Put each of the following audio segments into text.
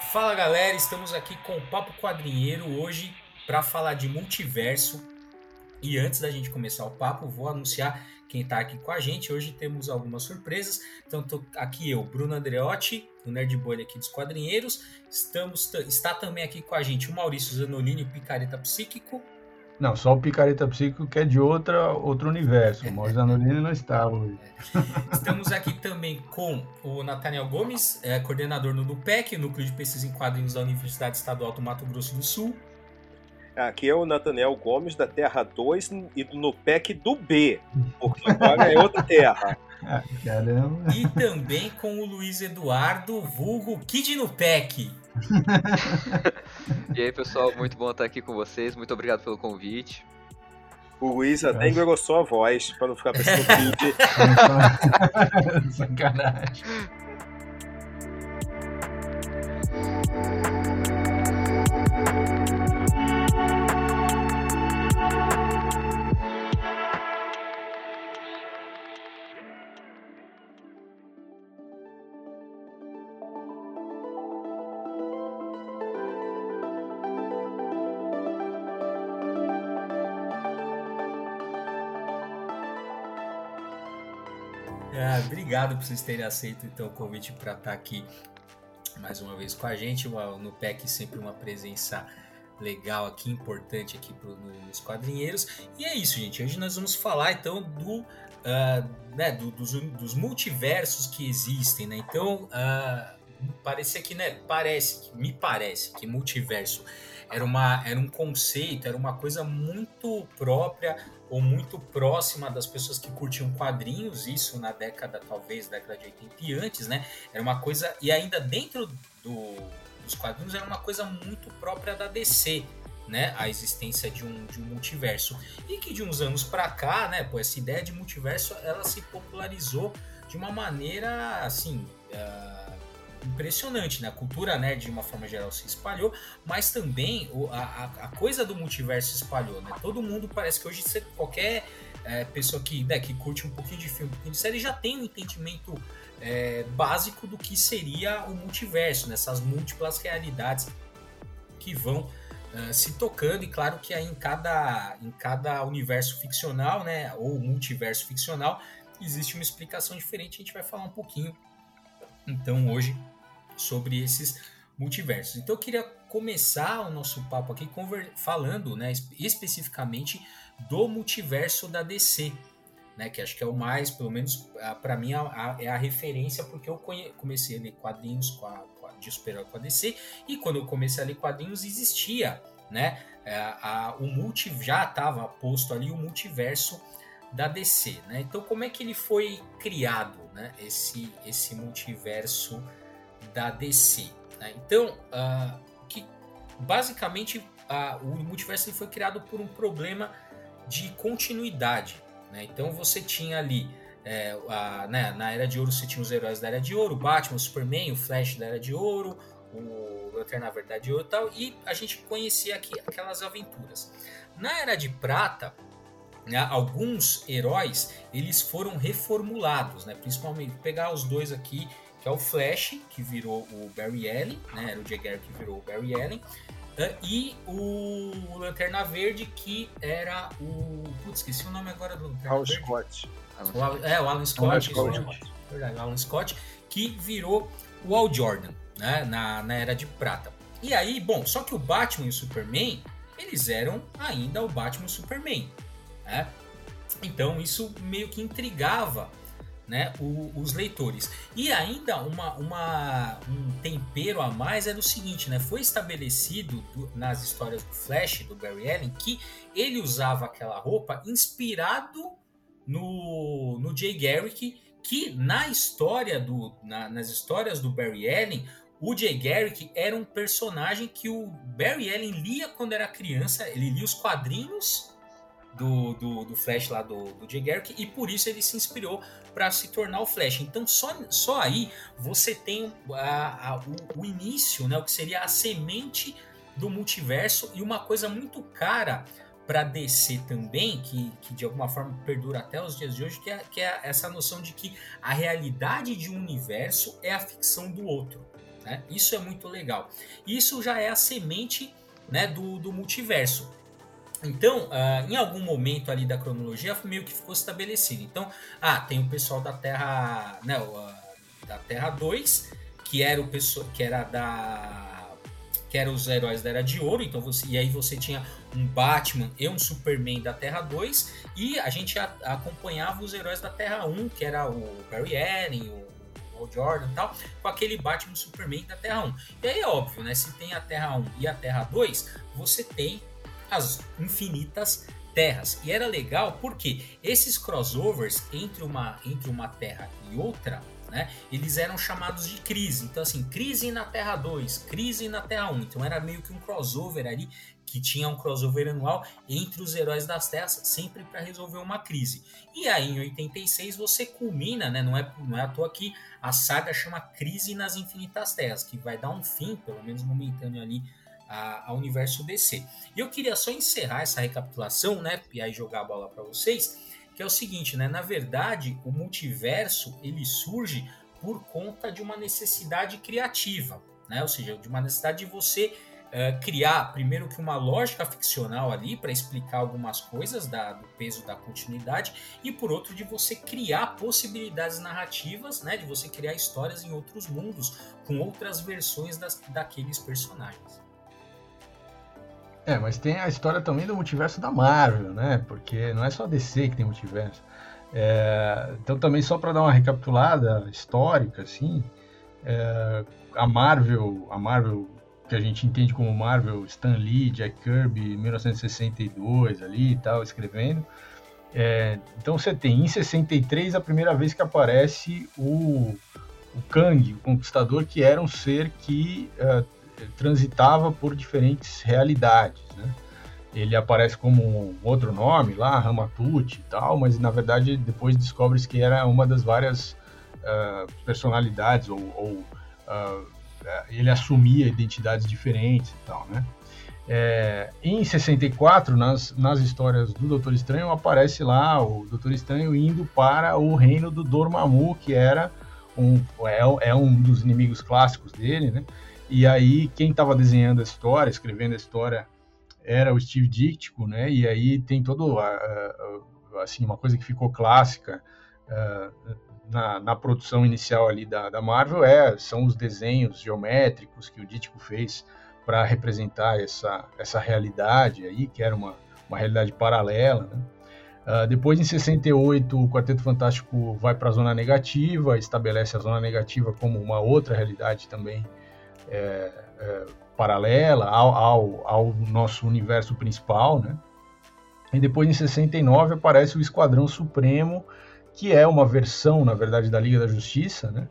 Fala galera, estamos aqui com o Papo Quadrinheiro hoje para falar de multiverso. E antes da gente começar o papo, vou anunciar quem está aqui com a gente. Hoje temos algumas surpresas. Então, tô aqui eu, Bruno Andreotti, o Nerd Bolha aqui dos Quadrinheiros. Estamos, está também aqui com a gente o Maurício Zanolini, o Picareta Psíquico. Não, só o Picareta Psíquico que é de outra, outro universo. O Maurício Zanolini não está hoje. Estamos aqui também com o Nathaniel Gomes, é, coordenador no NUPEC, Núcleo de Pesquisa em Quadrinhos da Universidade Estadual do Mato Grosso do Sul. Aqui é o Nathaniel Gomes da Terra 2 e do NUPEC do B, porque agora é outra terra. Caramba. E também com o Luiz Eduardo, vulgo Kid NUPEC. E aí, pessoal, muito bom estar aqui com vocês. Muito obrigado pelo convite. O Luiz até engrossou a voz para não ficar pensando Kid. Sacanagem. Obrigado por vocês terem aceito então, o convite para estar aqui mais uma vez com a gente. No PEC sempre uma presença legal aqui, importante aqui pro, nos quadrinheiros. E é isso, gente. Hoje nós vamos falar então do, uh, né, do, dos, dos, multiversos que existem, né? Então, uh, parece que, né? Parece, me parece que multiverso era, uma, era um conceito, era uma coisa muito própria ou muito próxima das pessoas que curtiam quadrinhos, isso na década, talvez, década de 80 e antes, né? Era uma coisa, e ainda dentro do, dos quadrinhos, era uma coisa muito própria da DC, né? A existência de um, de um multiverso. E que de uns anos para cá, né? Pô, essa ideia de multiverso, ela se popularizou de uma maneira, assim... Uh, impressionante, né? A cultura nerd, de uma forma geral, se espalhou, mas também a, a coisa do multiverso se espalhou, né? Todo mundo parece que hoje qualquer é, pessoa que, né, que curte um pouquinho de filme, um pouquinho de série, já tem um entendimento é, básico do que seria o multiverso, nessas né? múltiplas realidades que vão uh, se tocando, e claro que aí em cada, em cada universo ficcional, né, ou multiverso ficcional, existe uma explicação diferente, a gente vai falar um pouquinho então hoje sobre esses multiversos. Então eu queria começar o nosso papo aqui falando né, especificamente do multiverso da DC, né, que acho que é o mais, pelo menos para mim, a, a, é a referência, porque eu comecei a ler quadrinhos com a, com a, de super com a DC, e quando eu comecei a ler quadrinhos existia, né, é, a, o multi já estava posto ali o multiverso da DC, né? Então como é que ele foi criado, né? Esse esse multiverso da DC. Né? Então, uh, que basicamente uh, o multiverso foi criado por um problema de continuidade. Né? Então você tinha ali é, a, né, na Era de Ouro você tinha os heróis da Era de Ouro, o Batman, o Superman, o Flash da Era de Ouro, o Lanterna Verde de Ouro e tal, e a gente conhecia aqui aquelas aventuras. Na Era de Prata, né, alguns heróis eles foram reformulados, né, principalmente pegar os dois aqui que é o Flash, que virou o Barry Allen, né? Era o Jay Garrick que virou o Barry Allen. E o Lanterna Verde, que era o. Putz, esqueci o nome agora do Lanterna Alan Verde. Scott. O Alan, é, o Alan Scott. Alan Scott. Verdade, o Alan Scott, que virou o Al Jordan, né? Na, na Era de Prata. E aí, bom, só que o Batman e o Superman, eles eram ainda o Batman e o Superman, né? Então isso meio que intrigava né, o, os leitores. E ainda uma, uma, um tempero a mais era o seguinte, né, foi estabelecido do, nas histórias do Flash, do Barry Allen, que ele usava aquela roupa inspirado no, no Jay Garrick, que na história do, na, nas histórias do Barry Allen, o Jay Garrick era um personagem que o Barry Allen lia quando era criança, ele lia os quadrinhos do, do, do, Flash lá do, do Jay Garrick e por isso ele se inspirou para se tornar o Flash. Então só, só aí você tem a, a, o, o, início, né, o que seria a semente do multiverso e uma coisa muito cara para DC também, que, que de alguma forma perdura até os dias de hoje, que é, que é essa noção de que a realidade de um universo é a ficção do outro. Né? Isso é muito legal. Isso já é a semente né, do, do multiverso. Então, uh, em algum momento ali da cronologia, meio que ficou estabelecido. Então, ah, tem o pessoal da Terra, né, uh, da Terra 2, que era o pessoal que era da que eram os heróis da Era de Ouro, então você, e aí você tinha um Batman e um Superman da Terra 2, e a gente a, acompanhava os heróis da Terra 1, que era o Barry Allen, o Jordan e tal, com aquele Batman Superman da Terra 1. E aí é óbvio, né? Se tem a Terra 1 e a Terra 2, você tem as infinitas terras. E era legal porque esses crossovers entre uma, entre uma terra e outra, né, eles eram chamados de crise. Então, assim, crise na Terra 2, crise na Terra 1. Então, era meio que um crossover ali que tinha um crossover anual entre os heróis das terras, sempre para resolver uma crise. E aí em 86 você culmina, né, não é, não é à toa que a saga chama Crise nas Infinitas Terras, que vai dar um fim, pelo menos momentâneo ali, ao universo DC. E eu queria só encerrar essa recapitulação, né, e aí jogar a bola para vocês, que é o seguinte, né, na verdade, o multiverso, ele surge por conta de uma necessidade criativa, né? Ou seja, de uma necessidade de você é, criar primeiro que uma lógica ficcional ali para explicar algumas coisas da, do peso da continuidade e por outro de você criar possibilidades narrativas, né, de você criar histórias em outros mundos com outras versões das, daqueles personagens. É, mas tem a história também do multiverso da Marvel, né? Porque não é só DC que tem multiverso. É, então também só para dar uma recapitulada histórica, assim, é, a Marvel, a Marvel que a gente entende como Marvel, Stan Lee, Jack Kirby, 1962 ali e tal, escrevendo. É, então você tem em 63 a primeira vez que aparece o, o Kang, o Conquistador, que era um ser que uh, transitava por diferentes realidades. Né? Ele aparece como um outro nome lá, Ramatut e tal, mas na verdade depois descobre-se que era uma das várias uh, personalidades ou, ou uh, ele assumia identidades diferentes e tal, né? É, em 64, nas, nas histórias do Doutor Estranho, aparece lá o Doutor Estranho indo para o reino do Dormammu, que era um, é, é um dos inimigos clássicos dele, né? E aí, quem estava desenhando a história, escrevendo a história, era o Steve Ditko, né? E aí tem todo, assim, uma coisa que ficou clássica uh, na, na, produção inicial ali da, da Marvel é, são os desenhos geométricos que o Ditko fez para representar essa, essa realidade aí, que era uma, uma realidade paralela, né? Uh, depois, em 68, o Quarteto Fantástico vai para a Zona Negativa, estabelece a Zona Negativa como uma outra realidade também é, é, paralela ao, ao, ao, nosso universo principal, né? E depois, em 69, aparece o Esquadrão Supremo, que é uma versão, na verdade, da Liga da Justiça, né?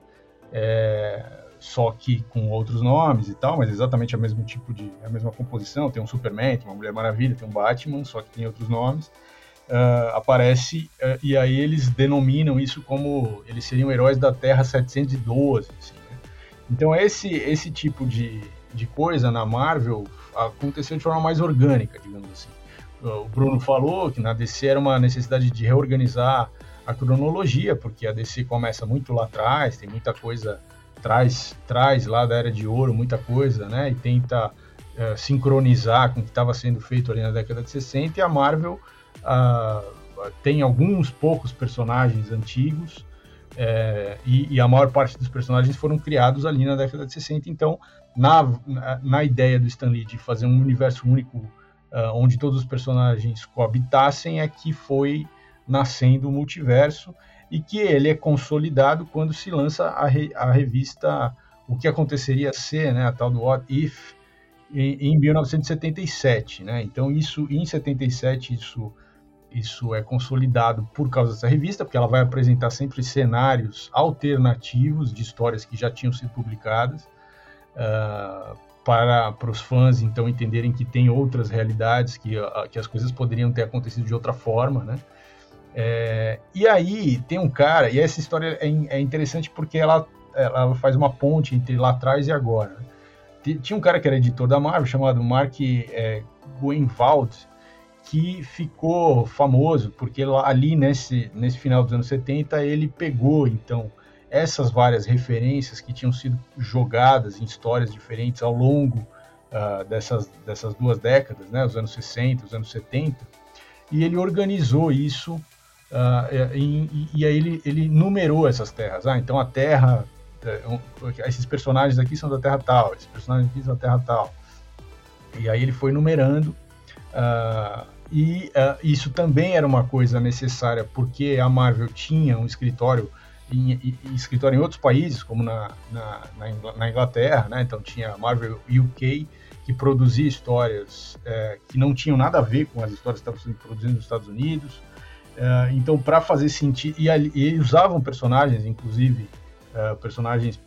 É, só que com outros nomes e tal, mas exatamente o mesmo tipo de, a mesma composição. Tem um Superman, tem uma Mulher Maravilha, tem um Batman, só que tem outros nomes. Uh, aparece uh, e aí eles denominam isso como eles seriam heróis da Terra 712. Assim, né? Então esse esse tipo de, de coisa na Marvel aconteceu de forma mais orgânica, digamos assim. O Bruno falou que na DC era uma necessidade de reorganizar a cronologia, porque a DC começa muito lá atrás, tem muita coisa, traz, traz lá da Era de Ouro muita coisa, né? E tenta uh, sincronizar com o que estava sendo feito ali na década de 60, e a Marvel uh, tem alguns poucos personagens antigos, é, e, e, a maior parte dos personagens foram criados ali na década de 60. Então, na, na, na ideia do Stan Lee de fazer um universo único uh, onde todos os personagens coabitassem, é que foi nascendo o multiverso e que ele é consolidado quando se lança a, re, a revista O que aconteceria ser, né, a tal do What If, em, em 1977, né? Então isso em 77 isso isso é consolidado por causa dessa revista, porque ela vai apresentar sempre cenários alternativos de histórias que já tinham sido publicadas, uh, para, para os fãs então entenderem que tem outras realidades, que, uh, que as coisas poderiam ter acontecido de outra forma, né? É, e aí tem um cara, e essa história é, é interessante porque ela, ela faz uma ponte entre lá atrás e agora. Tinha um cara que era editor da Marvel, chamado Mark é, que ficou famoso porque ali nesse, nesse final dos anos 70 ele pegou então essas várias referências que tinham sido jogadas em histórias diferentes ao longo uh, dessas, dessas duas décadas, né, os anos 60, os anos 70, e ele organizou isso uh, e, e, aí ele, ele numerou essas terras. Ah, então a terra, é, esses personagens aqui são da terra tal, esses personagens aqui são da terra tal. E aí ele foi numerando uh, e uh, isso também era uma coisa necessária porque a Marvel tinha um escritório em, em escritório em outros países, como na, na, na, Inglaterra, né? Então tinha a Marvel UK, que produzia histórias é, que não tinham nada a ver com as histórias que estavam sendo produzidas nos Estados Unidos. É, então, para fazer sentido. E, e, usavam personagens, inclusive, é, personagens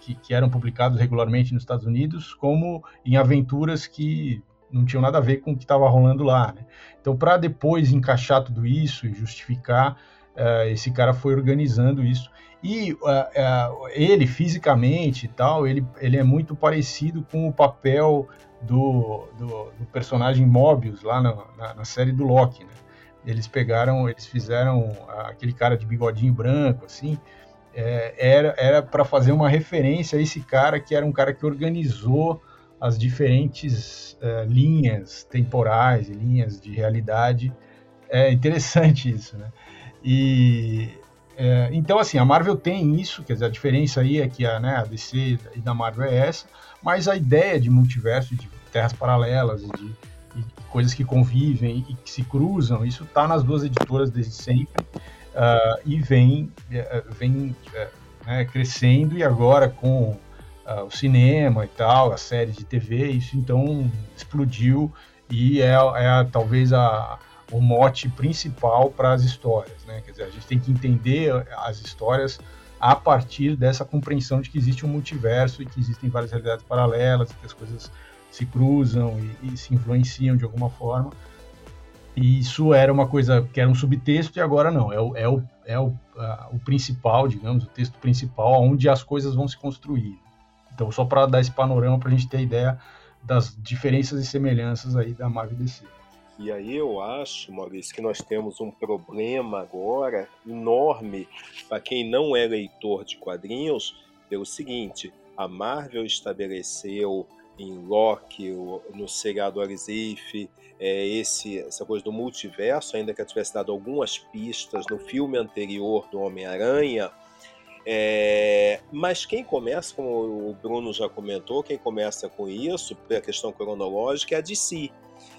que, que eram publicados regularmente nos Estados Unidos, como em aventuras que não tinham nada a ver com o que estava rolando lá. Né? Então, para depois encaixar tudo isso e justificar, uh, esse cara foi organizando isso. E uh, uh, ele, fisicamente e tal, ele, ele é muito parecido com o papel do, do, do personagem Mobius lá na, na, na, série do Loki, né? Eles pegaram, eles fizeram aquele cara de bigodinho branco, assim, é, era para fazer uma referência a esse cara que era um cara que organizou as diferentes uh, linhas temporais e linhas de realidade. É interessante isso, né? E é, então, assim, a Marvel tem isso, quer dizer, a diferença aí é que a, né, a DC e da Marvel é essa, mas a ideia de multiverso, de terras paralelas e de, e coisas que convivem e que se cruzam, isso está nas duas editoras desde sempre uh, e vem, uh, vem uh, né, crescendo e agora com uh, o cinema e tal, a série de TV, isso então explodiu e é, é talvez a, o mote principal para as histórias, né? Quer dizer, a gente tem que entender as histórias a partir dessa compreensão de que existe um multiverso e que existem várias realidades paralelas, que as coisas se cruzam e, e se influenciam de alguma forma. E isso era uma coisa que era um subtexto e agora não, é o, é o, é o, uh, o principal, digamos, o texto principal, onde as coisas vão se construir. Então, só para dar esse panorama para a gente ter ideia das diferenças e semelhanças aí da Marvel DC. E aí eu acho, Maurício, que nós temos um problema agora enorme para quem não é leitor de quadrinhos, pelo seguinte, a Marvel estabeleceu em Loki, no seriado Arizif, é, esse, essa coisa do multiverso, ainda que tivesse dado algumas pistas no filme anterior do Homem-Aranha, é, mas quem começa, como o Bruno já comentou, quem começa com isso, pela questão cronológica, é a DC.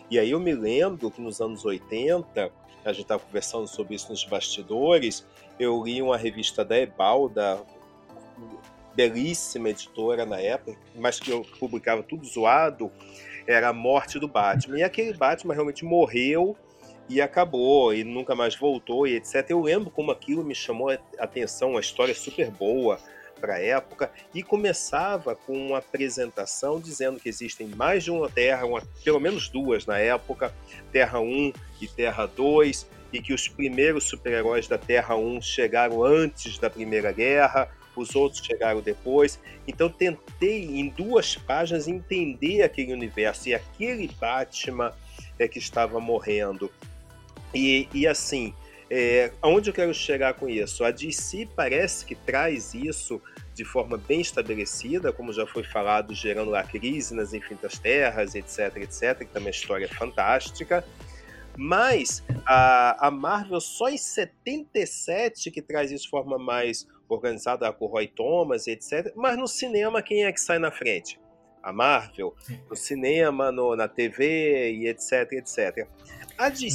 E aí eu me lembro que nos anos 80, a gente estava conversando sobre isso nos bastidores, eu li uma revista da Ebalda, belíssima editora na época, mas que eu publicava tudo zoado, era a morte do Batman. E aquele Batman realmente morreu e acabou, e nunca mais voltou, e etc. Eu lembro como aquilo me chamou a atenção, uma história super boa para a época, e começava com uma apresentação dizendo que existem mais de uma Terra, uma, pelo menos duas na época, Terra 1 e Terra 2, e que os primeiros super-heróis da Terra 1 chegaram antes da Primeira Guerra, os outros chegaram depois. Então tentei em duas páginas entender aquele universo e aquele Batman é que estava morrendo e, e assim, é, aonde eu quero chegar com isso? A DC parece que traz isso de forma bem estabelecida, como já foi falado, gerando a crise nas infinitas terras, etc, etc, que também é uma história fantástica. Mas a, a Marvel só em 77 que traz isso de forma mais organizada com o Roy Thomas, etc. Mas no cinema, quem é que sai na frente? A Marvel. No cinema, no, na TV e etc, etc.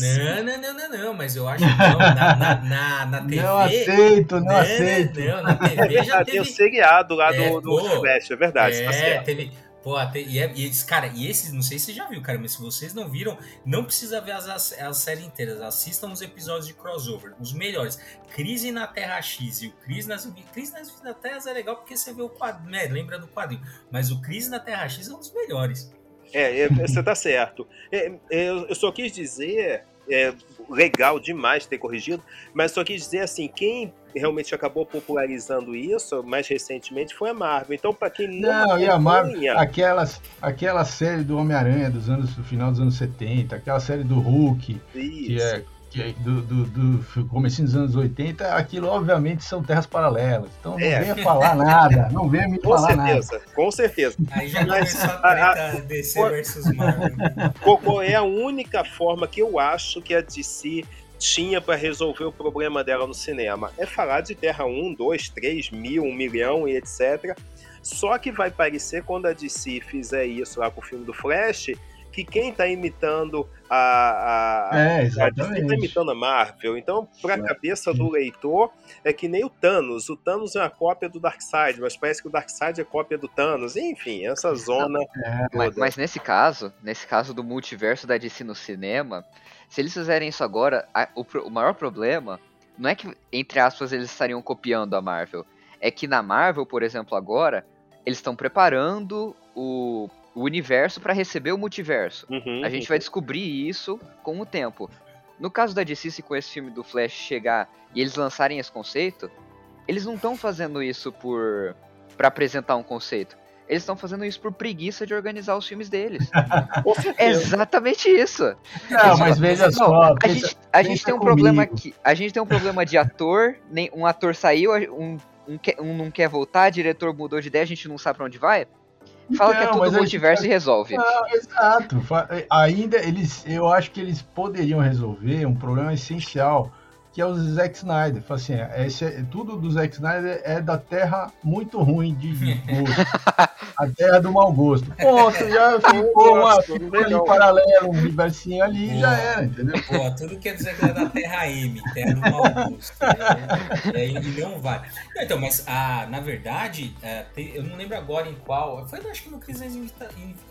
Não, não, não, não, não, mas eu acho que não, na, na, na, na TV. Não aceito, não, não aceito. Não, na TV já teve. Tem o seriado lá é, do, do Flash, é verdade. Tá é, teve. Pô, até, e, é, e esse, cara, e esses, não sei se você já viu, cara, mas se vocês não viram, não precisa ver as, as, as séries inteiras. Assistam os episódios de crossover, os melhores. Crise na Terra X e o Crise nas, Crise nas Terra é legal porque você vê o quadro, né? Lembra do quadrinho. Mas o Crise na Terra X é um dos melhores. É, é, você tá certo. É, é, eu só quis dizer, é legal demais ter corrigido, mas só quis dizer assim, quem realmente acabou popularizando isso mais recentemente foi a Marvel. Então, para quem não. Não, e a Marvel, aquelas, aquela série do Homem-Aranha dos anos, do final dos anos 70, aquela série do Hulk, isso. que é que, do, do, do começo dos anos 80, aquilo obviamente são terras paralelas. Então não é. venha falar nada, não venha me com falar certeza, nada. Com certeza, Aí já começou a treta DC versus Marvel. Qual é a única forma que eu acho que a DC tinha para resolver o problema dela no cinema? É falar de Terra 1, 2, 3, mil, 1 milhão e etc. Só que vai parecer quando a DC fizer isso lá com o filme do Flash, que quem está imitando a, a, é, a DC está imitando a Marvel. Então, para a é. cabeça do leitor, é que nem o Thanos. O Thanos é uma cópia do Darkseid, mas parece que o Darkseid é cópia do Thanos. Enfim, essa zona. É. Mas, mas, nesse caso, nesse caso do multiverso da DC no cinema, se eles fizerem isso agora, a, o, o maior problema não é que, entre aspas, eles estariam copiando a Marvel. É que na Marvel, por exemplo, agora, eles estão preparando o o universo para receber o multiverso. Uhum, a gente uhum. vai descobrir isso com o tempo. No caso da DC, se com esse filme do Flash chegar e eles lançarem esse conceito, eles não estão fazendo isso por para apresentar um conceito. Eles estão fazendo isso por preguiça de organizar os filmes deles. é exatamente isso. Não, mas veja só. A pensa, gente, a gente tem um comigo. problema aqui. A gente tem um problema de ator, nem um ator saiu, um, um, um não quer voltar, diretor mudou de ideia, a gente não sabe para onde vai. Fala que é tudo multiverso gente... e resolve. Não, exato. Ainda eles, eu acho que eles poderiam resolver um problema essencial que é o Zack Snyder. Fala assim, esse, é, tudo do Zack Snyder é da terra muito ruim de gosto. a terra do mau gosto. Ponto, já ficou, uma, ficou ali paralelo, um universinho ali e já era, entendeu? Pô, tudo quer dizer que é da terra M, terra do mau gosto. E aí não vale. Então, mas ah, na verdade, é, eu não lembro agora em qual. Foi acho que no Crises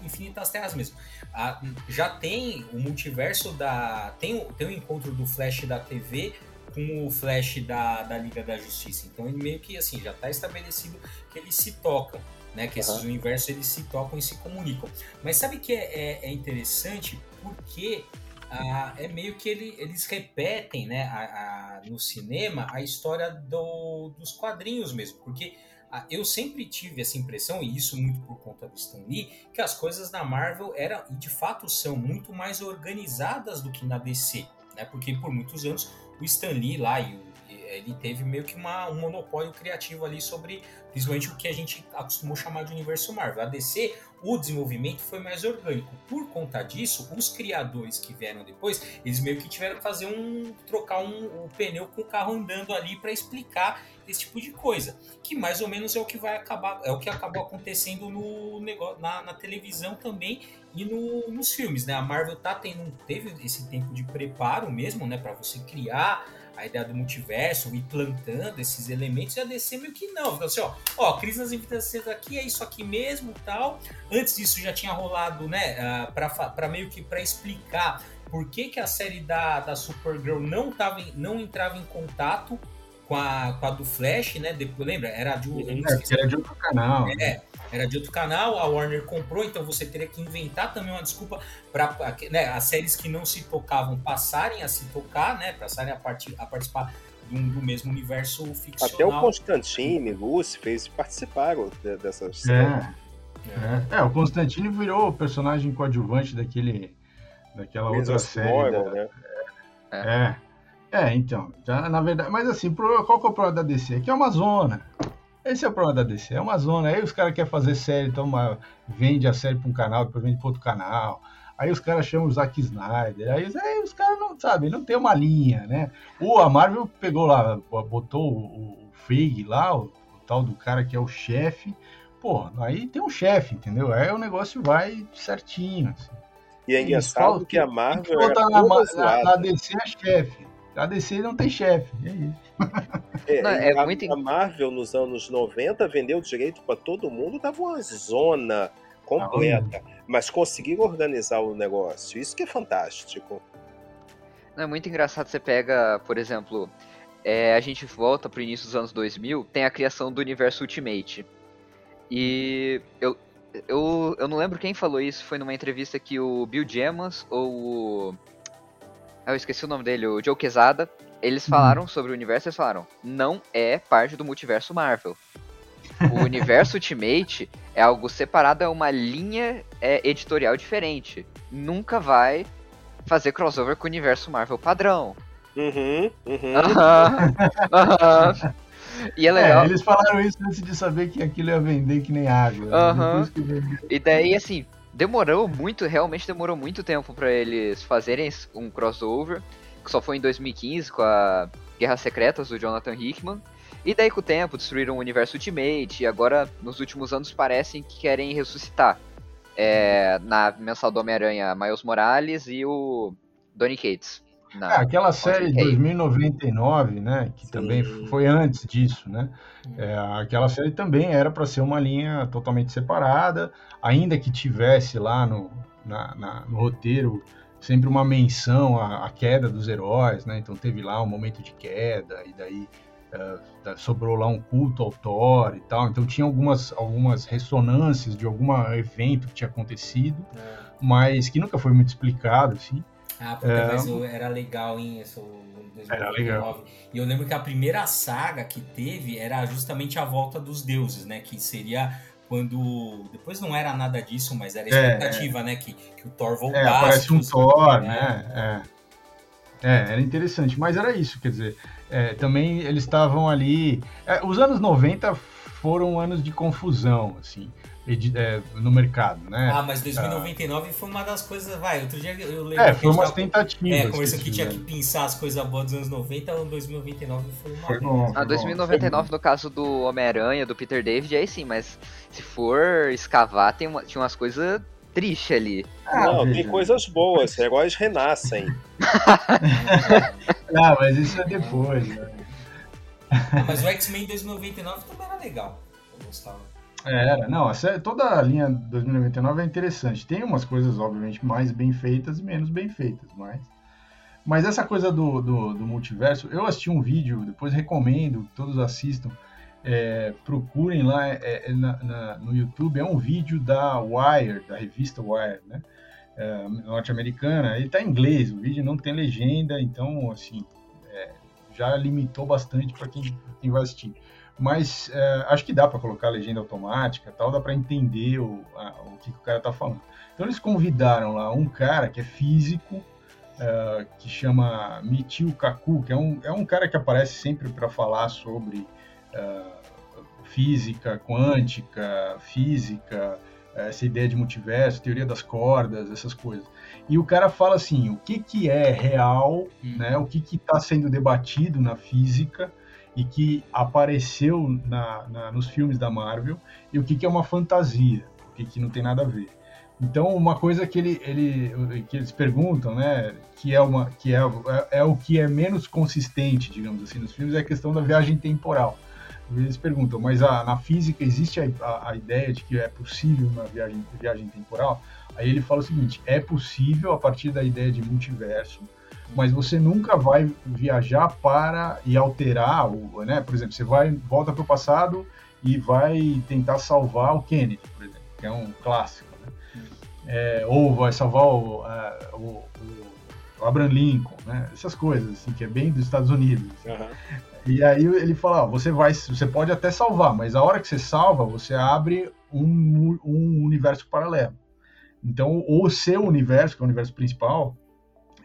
Infinitas Terras mesmo. Ah, já tem o multiverso da. Tem, tem o encontro do Flash da TV com o Flash da, da Liga da Justiça. Então ele meio que assim, já está estabelecido que eles se tocam, né? Que esses universos eles se tocam e se comunicam. Mas sabe que é, é, é interessante porque ah, é meio que ele, eles repetem né, a, a, no cinema a história do, dos quadrinhos mesmo, porque ah, eu sempre tive essa impressão, e isso muito por conta do Stan Lee, que as coisas na Marvel eram, e de fato são, muito mais organizadas do que na DC, né? Porque por muitos anos o Stan Lee lá e o ele teve meio que uma, um monopólio criativo ali sobre principalmente o que a gente acostumou chamar de universo Marvel. A DC, o desenvolvimento foi mais orgânico. Por conta disso, os criadores que vieram depois, eles meio que tiveram que fazer um trocar um, um pneu com o carro andando ali para explicar esse tipo de coisa, que mais ou menos é o que vai acabar, é o que acabou acontecendo no negócio na, na televisão também e no, nos filmes, né? A Marvel tá tendo teve esse tempo de preparo mesmo, né, para você criar a ideia do multiverso e plantando esses elementos, e a DC meio que não. Então, assim, ó, ó, Crise nas Infinitas aqui é isso aqui mesmo tal. Antes disso já tinha rolado, né, uh, ah, para meio que para explicar por que, que a série da, da Supergirl não, tava, não entrava em contato com a, com a do Flash, né? Depois, lembra? Era de, é, era de outro canal. É, né? Era de outro canal, a Warner comprou, então você teria que inventar também uma desculpa para né, as séries que não se tocavam passarem a se tocar, né? Passarem a, part, a participar do, do, mesmo universo ficcional. Até o Constantine, Lucifer, participaram dessas é. séries. É. é. o Constantine virou personagem coadjuvante daquele, daquela outra série. da, né? É. é. É, então, já, na verdade, mas assim, qual que é o problema da DC? Que é uma zona. Esse é o problema da DC, é uma zona. Aí os caras querem fazer série, então uma, vende a série para um canal, depois vende para outro canal. Aí os caras chamam o Zack Snyder. Aí, aí os caras não sabem, não tem uma linha, né? Ou a Marvel pegou lá, botou o, o Feig lá, o, o, tal do cara que é o chefe. Pô, aí tem um chefe, entendeu? Aí o negócio vai certinho. Assim. E é engraçado que, que, a Marvel. Que era na, na, na DC é chefe. A DC não tem chefe, é isso. É, não, é a, muito... a, Marvel nos anos 90 vendeu direito para todo mundo, dava uma zona completa, não. mas conseguiram organizar o negócio. Isso que é fantástico. Não, é muito engraçado. Você pega, por exemplo, é, a gente volta para o início dos anos 2000, tem a criação do universo Ultimate. E eu, eu, eu não lembro quem falou isso, foi numa entrevista que o Bill Gemas ou o. Eu esqueci o nome dele, o Joe Quesada, eles uhum. falaram sobre o universo, eles falaram, não é parte do multiverso Marvel. O universo Ultimate é algo separado, é uma linha é, editorial diferente. Nunca vai fazer crossover com o universo Marvel padrão. Uhum, uhum. Aham, aham. E é É, legal. eles falaram isso antes de saber que aquilo ia vender que nem água. né? Depois que. E daí, assim, demorou muito, realmente demorou muito tempo pra eles fazerem um crossover, que só foi em 2015 com a Guerras Secretas do Jonathan Hickman. E daí, com o tempo, destruíram o universo Ultimate, e agora, nos últimos anos, parecem que querem ressuscitar. É, na mensal do Homem-Aranha, Miles Morales e o Donny Cates. Na- Ah, aquela série de Hey. 2099, né, que Sim. também foi antes disso, né? É, aquela série também era para ser uma linha totalmente separada, ainda que tivesse lá no, na- na- no roteiro sempre uma menção à, à queda dos heróis, né? Então teve lá um momento de queda e daí da- sobrou lá um culto ao Thor e tal. Então tinha algumas algumas ressonâncias de algum evento que tinha acontecido, É. mas que nunca foi muito explicado, assim. Ah, puta, É. mas era legal, hein? Esse, o 2099. Era legal. E eu lembro que a primeira saga que teve era justamente a volta dos deuses, né? Que seria quando. Depois não era nada disso, mas era a É, expectativa, né? Que, que o Thor voltasse. É, aparece um Thor, é. né? É. É, era interessante, mas era isso, quer dizer, é, também eles estavam ali. é, os anos 90 foram anos de confusão, assim, é, no mercado, né? Ah, mas 2099 foi uma das coisas. Vai, outro dia eu lembro. é, que foi umas tava- tentativas. É, conversando que tinha que pensar as coisas boas dos anos 90, o 2099 foi uma. Foi bom. Ah, foi bom, 2099 no caso do Homem-Aranha, do Peter David, aí sim, mas se for escavar, tem uma- tinha umas coisas tristes ali. Ah, Não, tem veja. coisas boas, heróis renascem. Ah, mas isso é depois, né? Mas o X-Men 2099 também era legal. Eu gostava. É, Era, não, a série- toda a linha 2099 é interessante. Tem umas coisas, obviamente, mais bem feitas e menos bem feitas, mas. Mas essa coisa do, do, do multiverso, eu assisti um vídeo, depois recomendo que todos assistam. é, procurem lá é, é, na- na- no YouTube, é um vídeo da Wire, da revista Wire, né? É, norte-americana. Ele tá em inglês, o vídeo não tem legenda, então, assim, é, já limitou bastante para quem, quem vai assistir mas é, acho que dá para colocar a legenda automática tal, dá para entender o, a- o que, que o cara tá falando. Então eles convidaram lá um cara que é físico, é, que chama Michio Kaku, que é um, é um cara que aparece sempre para falar sobre é, física quântica, física, essa ideia de multiverso, teoria das cordas, essas coisas. E o cara fala assim, o que, que é real, né, o que está sendo debatido na física, e que apareceu na, na- nos filmes da Marvel e o que, que é uma fantasia, o que, que não tem nada a ver. Então, uma coisa que, ele, ele, que eles perguntam, né, que, é, uma, que é, é, é o que é menos consistente, digamos assim, nos filmes, é a questão da viagem temporal. Eles perguntam, mas a, na física existe a, a, a ideia de que é possível uma viagem, viagem temporal? Aí ele fala o seguinte, é possível a partir da ideia de multiverso, mas você nunca vai viajar para e alterar, o, né? Por exemplo, você vai volta para o passado e vai tentar salvar o Kennedy, por exemplo, que é um clássico, né? É, ou vai salvar o, a- o, o Abraham Lincoln, né? Essas coisas assim que é bem dos Estados Unidos. Aham. E aí ele fala, ó, você vai, você pode até salvar, mas a hora que você salva, você abre um, um universo paralelo. Então, o seu universo, que é o universo principal,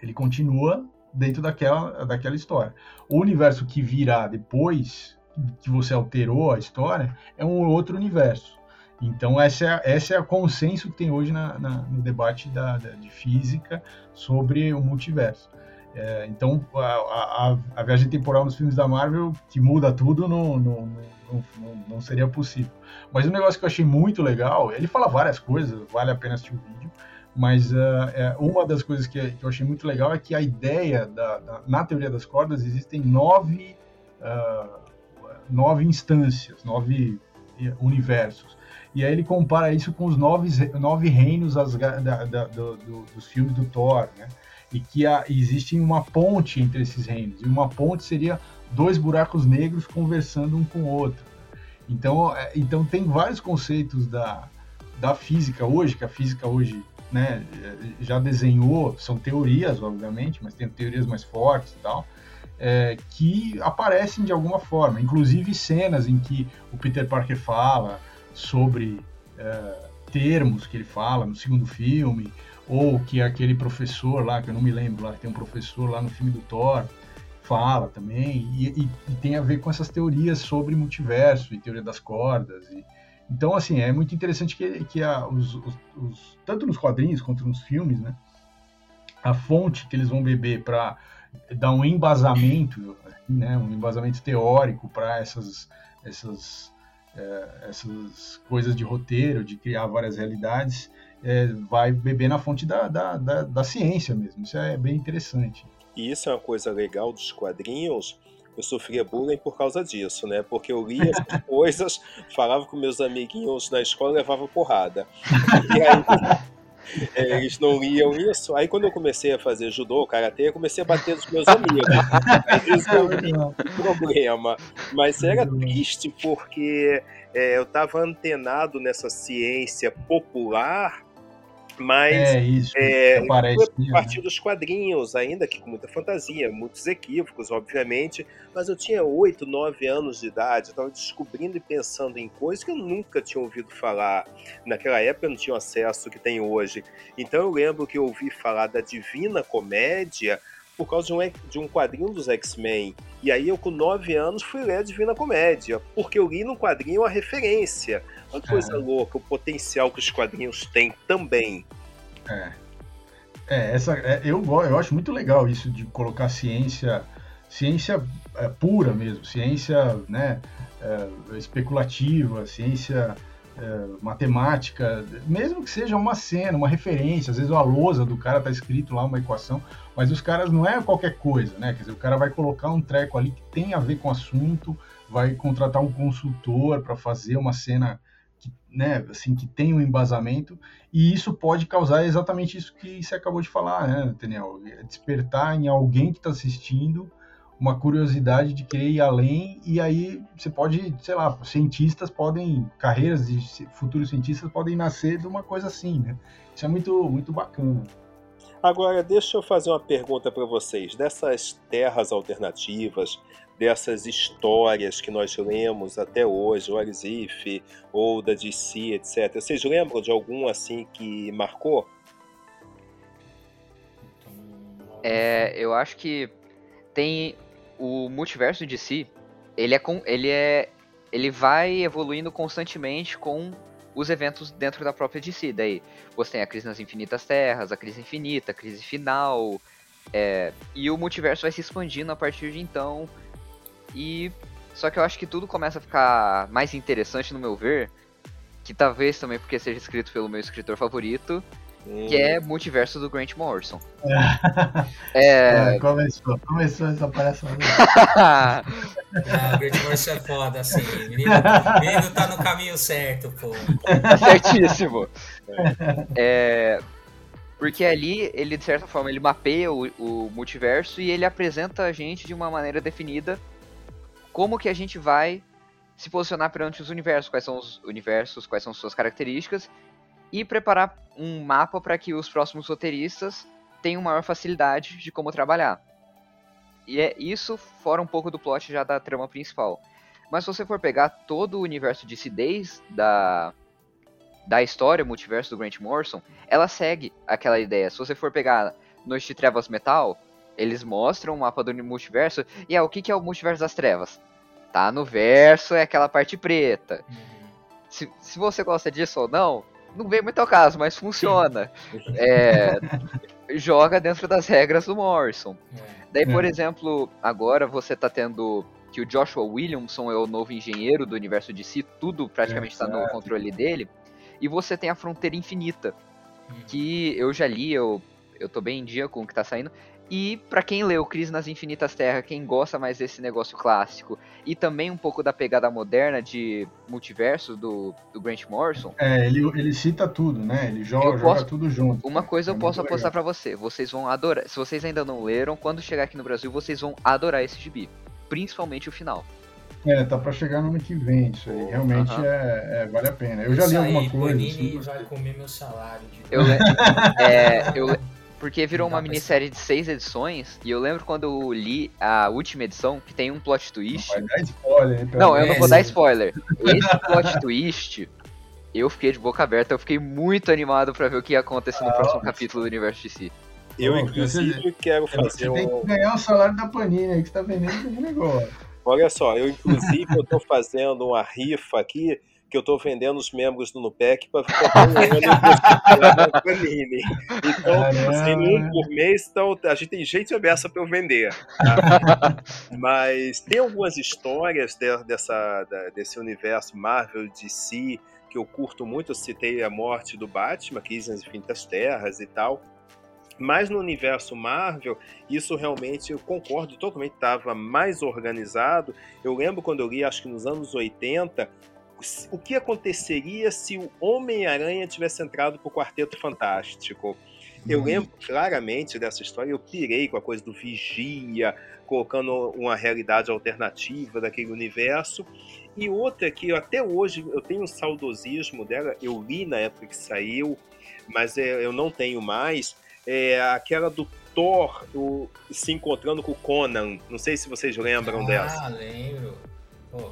ele continua dentro daquela, daquela história. O universo que virá depois que você alterou a história é um outro universo. Então, essa é, essa é a consenso que tem hoje na, na- no debate da, da- de física sobre o multiverso. É, então, a, a- a viagem temporal nos filmes da Marvel, que muda tudo, não, não, não- não seria possível. Mas um negócio que eu achei muito legal, ele fala várias coisas, vale a pena assistir o vídeo, mas ah, é, uma das coisas que, que eu achei muito legal é que a ideia, da, da- na teoria das cordas, existem nove, ah, nove instâncias, nove universos. E aí ele compara isso com os nove, nove reinos Asga- da- da- do- do- dos filmes do Thor, né? E que há, existe uma ponte entre esses reinos. E uma ponte seria dois buracos negros conversando um com o outro. Então, é, então tem vários conceitos da, da física hoje, que a física hoje né, já desenhou, são teorias, obviamente, mas tem teorias mais fortes e tal, é, que aparecem de alguma forma. Inclusive cenas em que o Peter Parker fala sobre é, termos que ele fala no segundo filme, ou que aquele professor lá, que eu não me lembro lá, que tem um professor lá no filme do Thor, fala também, e, e, e, tem a ver com essas teorias sobre multiverso e teoria das cordas. E, então, assim, é muito interessante que, que a, os, os, os, tanto nos quadrinhos quanto nos filmes, né, a fonte que eles vão beber para dar um embasamento, né, um embasamento teórico para essas, essas, é, essas coisas de roteiro, de criar várias realidades, é, vai beber na fonte da, da, da, da ciência mesmo. Isso é bem interessante. E isso é uma coisa legal dos quadrinhos. Eu sofria bullying por causa disso, né? Porque eu lia essas coisas, falava com meus amiguinhos na escola e levava porrada. E aí, é, eles não liam isso. Aí quando eu comecei a fazer judô, karatê, eu comecei a bater nos meus amigos. Aí resolvi o problema. Mas era triste porque é, eu estava antenado nessa ciência popular mas é, isso, é, a partir né? dos quadrinhos, ainda que com muita fantasia, muitos equívocos, obviamente, mas eu tinha 8, 9 anos de idade, estava descobrindo e pensando em coisas que eu nunca tinha ouvido falar. Naquela época eu não tinha acesso que tem hoje. Então eu lembro que eu ouvi falar da Divina Comédia por causa de um, de um quadrinho dos X-Men. E aí eu, com 9 anos, fui ler a Divina Comédia, porque eu li no quadrinho a referência. Olha que coisa é. louca, o potencial que os quadrinhos têm também. É. É, essa, é, eu, eu acho muito legal isso de colocar ciência, ciência é, pura mesmo, ciência né, é, especulativa, ciência é, matemática, mesmo que seja uma cena, uma referência, às vezes a lousa do cara tá escrito lá uma equação, mas os caras não é qualquer coisa, né? Quer dizer, o cara vai colocar um treco ali que tem a ver com o assunto, vai contratar um consultor para fazer uma cena que, né, assim, que tem um embasamento, e isso pode causar exatamente isso que você acabou de falar, né, Daniel? É despertar em alguém que está assistindo uma curiosidade de querer ir além, e aí você pode, sei lá, cientistas podem, carreiras de futuros cientistas podem nascer de uma coisa assim, né? Isso é muito, muito bacana. Agora, deixa eu fazer uma pergunta para vocês. Dessas terras alternativas, dessas histórias que nós lemos até hoje, o Arizif ou da DC, etc. Vocês lembram de algum assim que marcou? É, eu acho que tem o multiverso de si, ele é com, ele é ele vai evoluindo constantemente com os eventos dentro da própria DC. Daí você tem a crise nas infinitas terras, a crise infinita, a crise final, é, e o multiverso vai se expandindo a partir de então e só que eu acho que tudo começa a ficar mais interessante no meu ver, que talvez também porque seja escrito pelo meu escritor favorito, que é Multiverso do Grant Morrison. É. é... começou, começou essa palhaçada. ah, o Grant Morrison é foda, assim. O menino, menino tá no caminho certo, pô. Certíssimo. É, porque ali, ele, de certa forma, ele mapeia o, o multiverso e ele apresenta a gente de uma maneira definida como que a gente vai se posicionar perante os universos, quais são os universos, quais são suas características, e preparar um mapa para que os próximos roteiristas tenham maior facilidade de como trabalhar. E é isso fora um pouco do plot já da trama principal. Mas se você for pegar todo o universo de Cidez da, da história, multiverso do Grant Morrison, ela segue aquela ideia. Se você for pegar Noite de Trevas Metal, eles mostram o mapa do multiverso. E é o que, que é o multiverso das trevas? Tá no verso, é aquela parte preta. Uhum. Se, se você gosta disso ou não, não vem muito ao caso, mas funciona. é, joga dentro das regras do Morrison. É. Daí, por é. exemplo, agora você tá tendo que o Joshua Williamson é o novo engenheiro do universo de si, tudo praticamente está no controle dele. E você tem a Fronteira Infinita, uhum. que eu já li, eu, eu tô bem em dia com o que tá saindo. E para quem leu Crise nas Infinitas Terras, quem gosta mais desse negócio clássico e também um pouco da pegada moderna de multiverso do, do Grant Morrison. É, ele, ele cita tudo, né? Ele joga, posso, joga tudo junto. Uma coisa é eu posso apostar para você, vocês vão adorar. Se vocês ainda não leram, quando chegar aqui no Brasil, vocês vão adorar esse gibi, principalmente o final. É, tá pra chegar no ano que vem, isso aí. Realmente uhum. é, é, vale a pena. Eu já li alguma aí, coisa. Bonini assim, vai comer meu salário. De... Eu, é, eu, porque virou uma minissérie de seis edições, e eu lembro quando eu li a última edição, que tem um plot twist. Não vai dar spoiler, então. Não, eu não vou dar spoiler. Esse plot twist, eu fiquei de boca aberta, eu fiquei muito animado para ver o que ia acontecer no ah, próximo capítulo do Universo DC. Eu, inclusive, você, quero fazer você um... tem que ganhar o salário da Panini aí que está vendendo esse negócio. Olha só, eu, inclusive, eu estou fazendo uma rifa aqui que eu estou vendendo os membros do NUPEC para ficar na Panini. Então, assim, um por mês, então, a gente tem gente aberta para eu vender. Tá? Mas tem algumas histórias de, dessa, desse universo Marvel DC que eu curto muito. Eu citei a morte do Batman, Crise nas Infinitas Terras e tal. Mas no universo Marvel, isso realmente eu concordo totalmente, estava mais organizado. Eu lembro quando eu li, acho que nos anos 80, o que aconteceria se o Homem-Aranha tivesse entrado para o Quarteto Fantástico. Eu uhum. lembro claramente dessa história, eu pirei com a coisa do Vigia, colocando uma realidade alternativa daquele universo. E outra que até hoje eu tenho um saudosismo dela, eu li na época que saiu, mas é, eu não tenho mais, é aquela do Thor o, se encontrando com o Conan. Não sei se vocês lembram ah, dessa. Ah, lembro.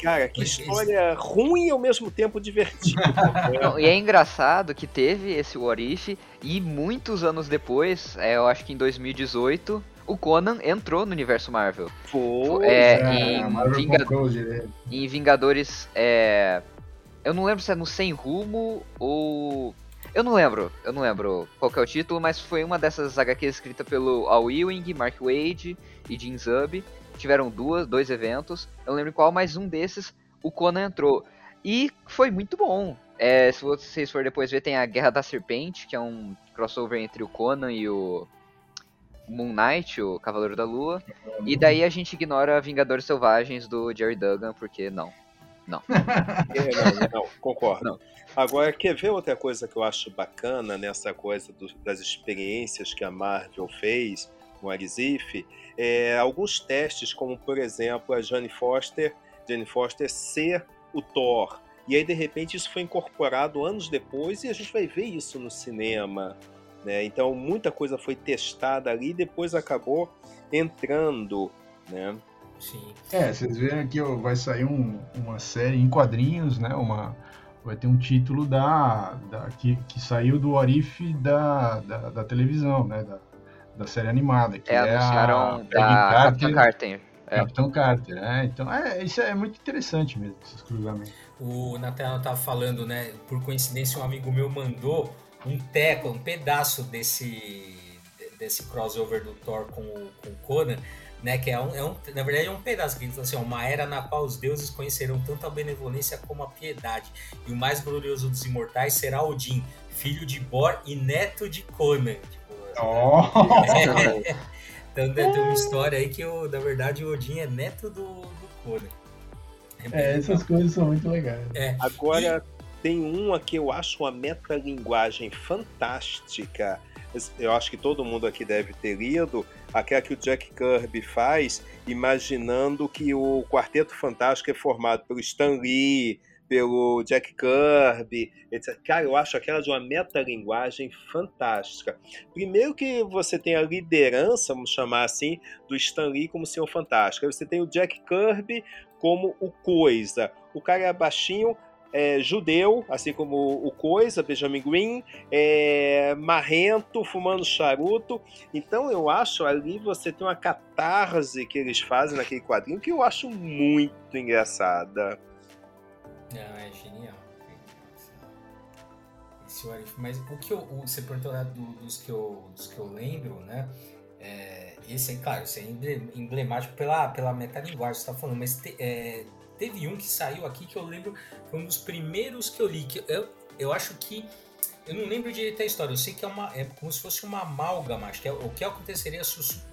Cara, que história ruim e ao mesmo tempo divertida. Não, e é engraçado que teve esse What If e muitos anos depois, é, eu acho que em 2018, o Conan entrou no universo Marvel. Foi. É, é, em, Vingad... em, Vingadores. É... Eu não lembro se é no Sem Rumo ou. Eu não lembro, eu não lembro qual é o título, mas foi uma dessas HQs escrita pelo Al Ewing, Mark Wade e Jim Zub tiveram duas, dois eventos. Eu lembro qual, mas um desses o Conan entrou. E foi muito bom. É, se vocês for depois ver, tem a Guerra da Serpente, que é um crossover entre o Conan e o Moon Knight, o Cavaleiro da Lua. E daí a gente ignora Vingadores Selvagens do Jerry Duggan, porque não. Não. é, não, não, concordo. Não. Agora, quer ver outra coisa que eu acho bacana nessa coisa do, das experiências que a Marvel fez com a Arizif? É, alguns testes, como por exemplo a Jane Foster, Jane Foster ser o Thor. E aí, de repente, isso foi incorporado anos depois e a gente vai ver isso no cinema. Né? Então, muita coisa foi testada ali e depois acabou entrando. Né? Sim. É, vocês veem aqui, ó, vai sair um, uma série em quadrinhos, né? Uma, vai ter um título da, da que, que saiu do Orif da, da, da televisão, né? Da, da série animada. Que é, é a da Capitão Carter. É. Capitão Carter, né? Então, é, isso é muito interessante mesmo, esses cruzamentos. O Nathaniel tava falando, né? Por coincidência, um amigo meu mandou um teco, um pedaço desse, desse crossover do Thor com o, com o Conan, né? Que é um, é um, na verdade, é um pedaço que assim, uma era na qual os deuses conhecerão tanto a benevolência como a piedade. E o mais glorioso dos imortais será Odin, filho de Bor e neto de Conan. Oh. então tem uma história aí que, eu, na verdade, o Odin é neto do, do Conan. É, é essas coisas são muito legais. É. Agora, e... tem uma que eu acho uma metalinguagem fantástica. Eu acho que todo mundo aqui deve ter lido. Aquela que o Jack Kirby faz, imaginando que o Quarteto Fantástico é formado pelo Stan Lee, pelo Jack Kirby, etc. Cara, eu acho aquela de uma metalinguagem fantástica. Primeiro que você tem a liderança, vamos chamar assim, do Stan Lee como Senhor Fantástico. Aí você tem o Jack Kirby como o Coisa. O cara é baixinho, é, judeu, assim como o Coisa, Benjamin Green, é, marrento, fumando charuto. Então eu acho ali você tem uma catarse que eles fazem naquele quadrinho que eu acho muito engraçada. Não, é genial. Esse What Mas o que eu, o, você perguntou né, do, dos, que eu, dos que eu lembro, né? É, esse claro, esse é emblemático pela, pela metalinguagem que você tá falando, mas te, é, teve um que saiu aqui que eu lembro, foi um dos primeiros que eu li, que eu, eu acho que eu não lembro direito a história, eu sei que é, uma, é como se fosse uma amálgama, acho que é, o que aconteceria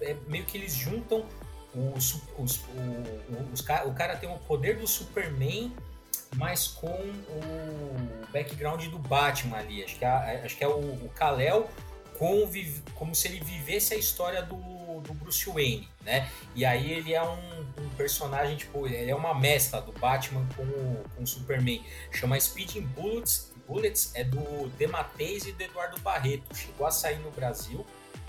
é meio que eles juntam os, os, o, os, o cara tem o poder do Superman mas com o background do Batman ali. Acho que é, acho que é o, o Kal-El com, como se ele vivesse a história do, do Bruce Wayne, né? E aí ele é um, um, personagem, tipo, ele é uma mescla do Batman com o, com o Superman. Chama Speeding Bullets, Bullets é do Dematteis e do Eduardo Barreto. Chegou a sair no Brasil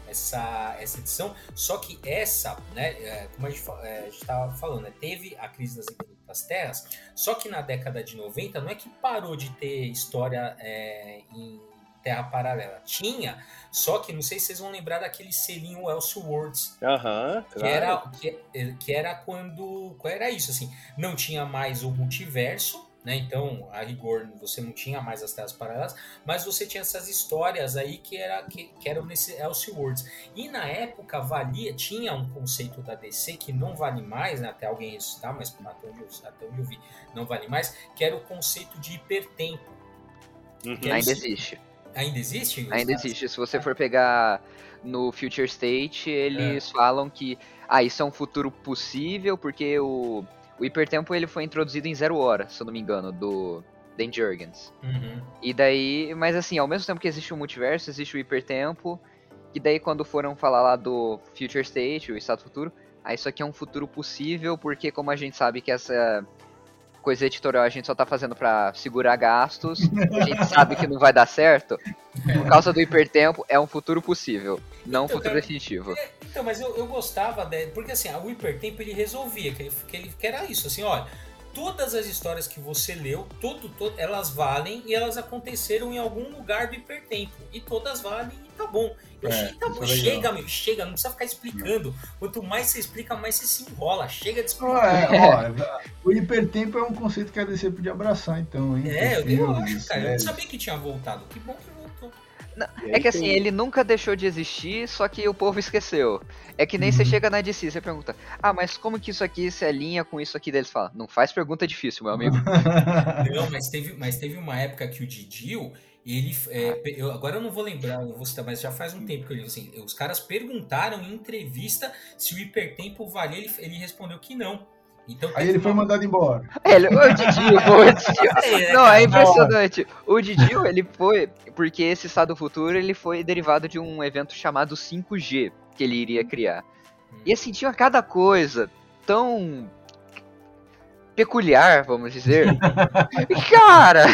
essa, essa edição, só que essa, né, é, como a gente é, estava falando, né, teve a crise das das terras. Só que na década de 90 não é que parou de ter história é, em Terra Paralela. Tinha, só que não sei se vocês vão lembrar daquele selinho Elseworlds. Aham, que, era, que, que era quando. Era isso, assim. Não tinha mais o multiverso, né? Então, a rigor, você não tinha mais as terras paralelas, mas você tinha essas histórias aí que, era, que, que eram nesse Elseworlds. E na época valia, tinha um conceito da DC que não vale mais, né? até alguém ressuscitar, mas até onde, eu, até onde eu vi, não vale mais, que era o conceito de hipertempo. Uhum. Ainda existe. Ainda existe? Ainda existe. Se você for pegar no Future State, eles é. falam que ah, isso é um futuro possível, porque o o hipertempo ele foi introduzido em Zero Hora, se eu não me engano, do Dan Jurgens. Uhum. E daí, mas assim, ao mesmo tempo que existe o multiverso, existe o hipertempo. E daí quando foram falar lá do Future State, o estado futuro, ah, isso aqui é um futuro possível, porque como a gente sabe que essa coisa editorial a gente só tá fazendo para segurar gastos, a gente sabe que não vai dar certo. Por causa do hipertempo, é um futuro possível, não um futuro definitivo. É, então, mas eu, eu gostava, de, porque assim, o hipertempo ele resolvia, que, ele, que, ele, que era isso, assim, olha, todas as histórias que você leu, tudo, todo, elas valem e elas aconteceram em algum lugar do hipertempo. E todas valem e tá bom. Eu é, tá bom, é chega, meu, chega, não precisa ficar explicando. Quanto mais você explica, mais você se enrola. Chega de explicar. É, ó, o hipertempo é um conceito que a DC podia abraçar, então, hein? É, eu, eu acho, cara. Eu não sabia que tinha voltado. Que bom que. Não, é que assim, ele nunca deixou de existir, só que o povo esqueceu. É que nem uhum. você chega na DC, você pergunta, ah, mas como que isso aqui se alinha com isso aqui? Deles fala, não faz pergunta difícil, meu amigo. não, mas teve, mas teve uma época que o Didio, ele. É, eu, agora eu não vou lembrar, não vou citar, mas já faz um tempo que ele assim, os caras perguntaram em entrevista se o hipertempo valia, ele, ele respondeu que não. Então, Aí ele uma... foi mandado embora. Ele, o Didio, o Didio. Não, é impressionante. O Didio, ele foi. Porque esse estado futuro ele foi derivado de um evento chamado 5G que ele iria criar. E assim, tinha cada coisa tão peculiar, vamos dizer. cara,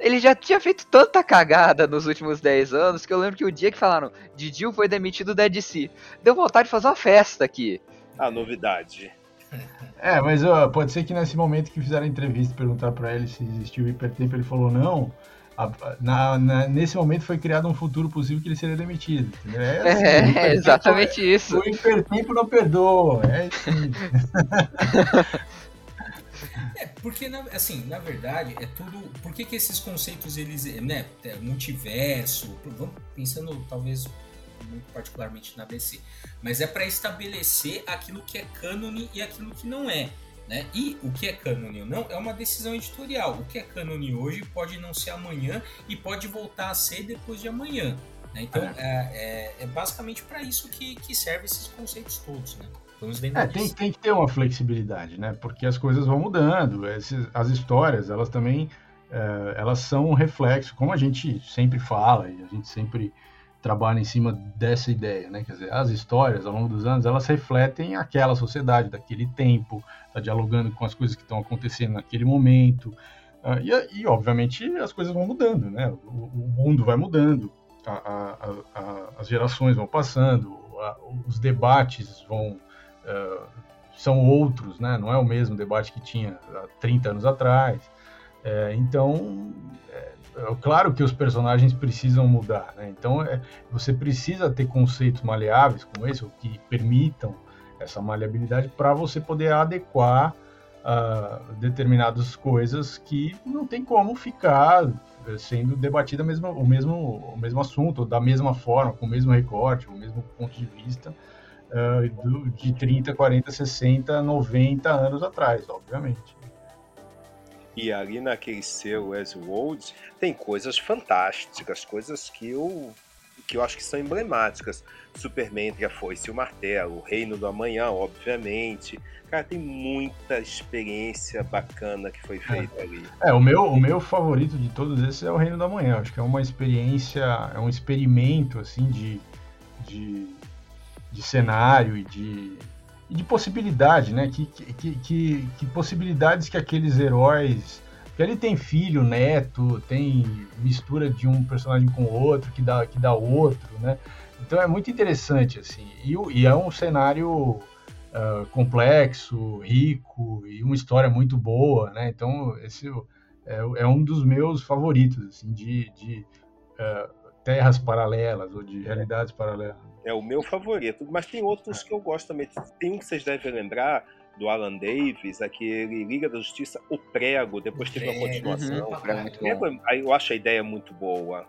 ele já tinha feito tanta cagada nos últimos 10 anos que eu lembro que o dia que falaram Didio foi demitido da DC, deu vontade de fazer uma festa aqui. A novidade. É, mas uh, pode ser que nesse momento que fizeram a entrevista e perguntaram para ele se existiu hipertempo, ele falou não. A, na, na, nesse momento foi criado um futuro possível que ele seria demitido. É, assim, é exatamente é, isso. O hipertempo não perdoa. É assim. É, porque, assim, na verdade, é tudo. Por que, que esses conceitos, eles. né? Multiverso, vamos pensando talvez muito particularmente na DC. Mas é para estabelecer aquilo que é cânone e aquilo que não é. Né? E o que é cânone ou não é uma decisão editorial. O que é cânone hoje pode não ser amanhã e pode voltar a ser depois de amanhã. Né? Então é, é, é basicamente para isso que, que servem esses conceitos todos. Né? É, tem, tem, que ter uma flexibilidade, né? Porque as coisas vão mudando. Esses, as histórias, elas também é, elas são um reflexo, como a gente sempre fala e a gente sempre trabalha em cima dessa ideia, né? Quer dizer, as histórias ao longo dos anos elas refletem aquela sociedade daquele tempo, tá dialogando com as coisas que estão acontecendo naquele momento uh, e, e, obviamente as coisas vão mudando, né? O, o mundo vai mudando, a, a, a, as gerações vão passando, os debates vão uh, são outros, né? Não é o mesmo debate que tinha há 30 anos atrás. É, então, é claro que os personagens precisam mudar, né? Então é, você precisa ter conceitos maleáveis como esse, que permitam essa maleabilidade para você poder adequar uh, determinadas coisas que não tem como ficar eh, sendo debatida mesmo, o, mesmo, o mesmo assunto, da mesma forma, com o mesmo recorte, o mesmo ponto de vista uh, de 30, 40, 60, 90 anos atrás, obviamente. E ali naquele selo Westworld tem coisas fantásticas, coisas que eu, que eu acho que são emblemáticas. Superman entre a foice e o martelo, o Reino do Amanhã, obviamente. Cara, tem muita experiência bacana que foi feita ali. É, o meu, o meu favorito de todos esses é o Reino do Amanhã. Acho que é uma experiência, é um experimento, assim, de, de, de cenário e de, de possibilidade, né? Que, que, que, que, possibilidades que aqueles heróis. Que ele tem filho, neto, tem mistura de um personagem com outro, que dá, que dá outro, né? Então é muito interessante, assim. E, e é um cenário uh, complexo, rico e uma história muito boa, né? Então esse é, é um dos meus favoritos, assim, de, de é, terras paralelas ou de realidades paralelas. É o meu favorito, mas tem outros que eu gosto também. Tem um que vocês devem lembrar, do Alan Davis, aquele Liga da Justiça, O Prego, depois teve uma continuação. Uhum, o Prego é bom. eu acho a ideia muito boa.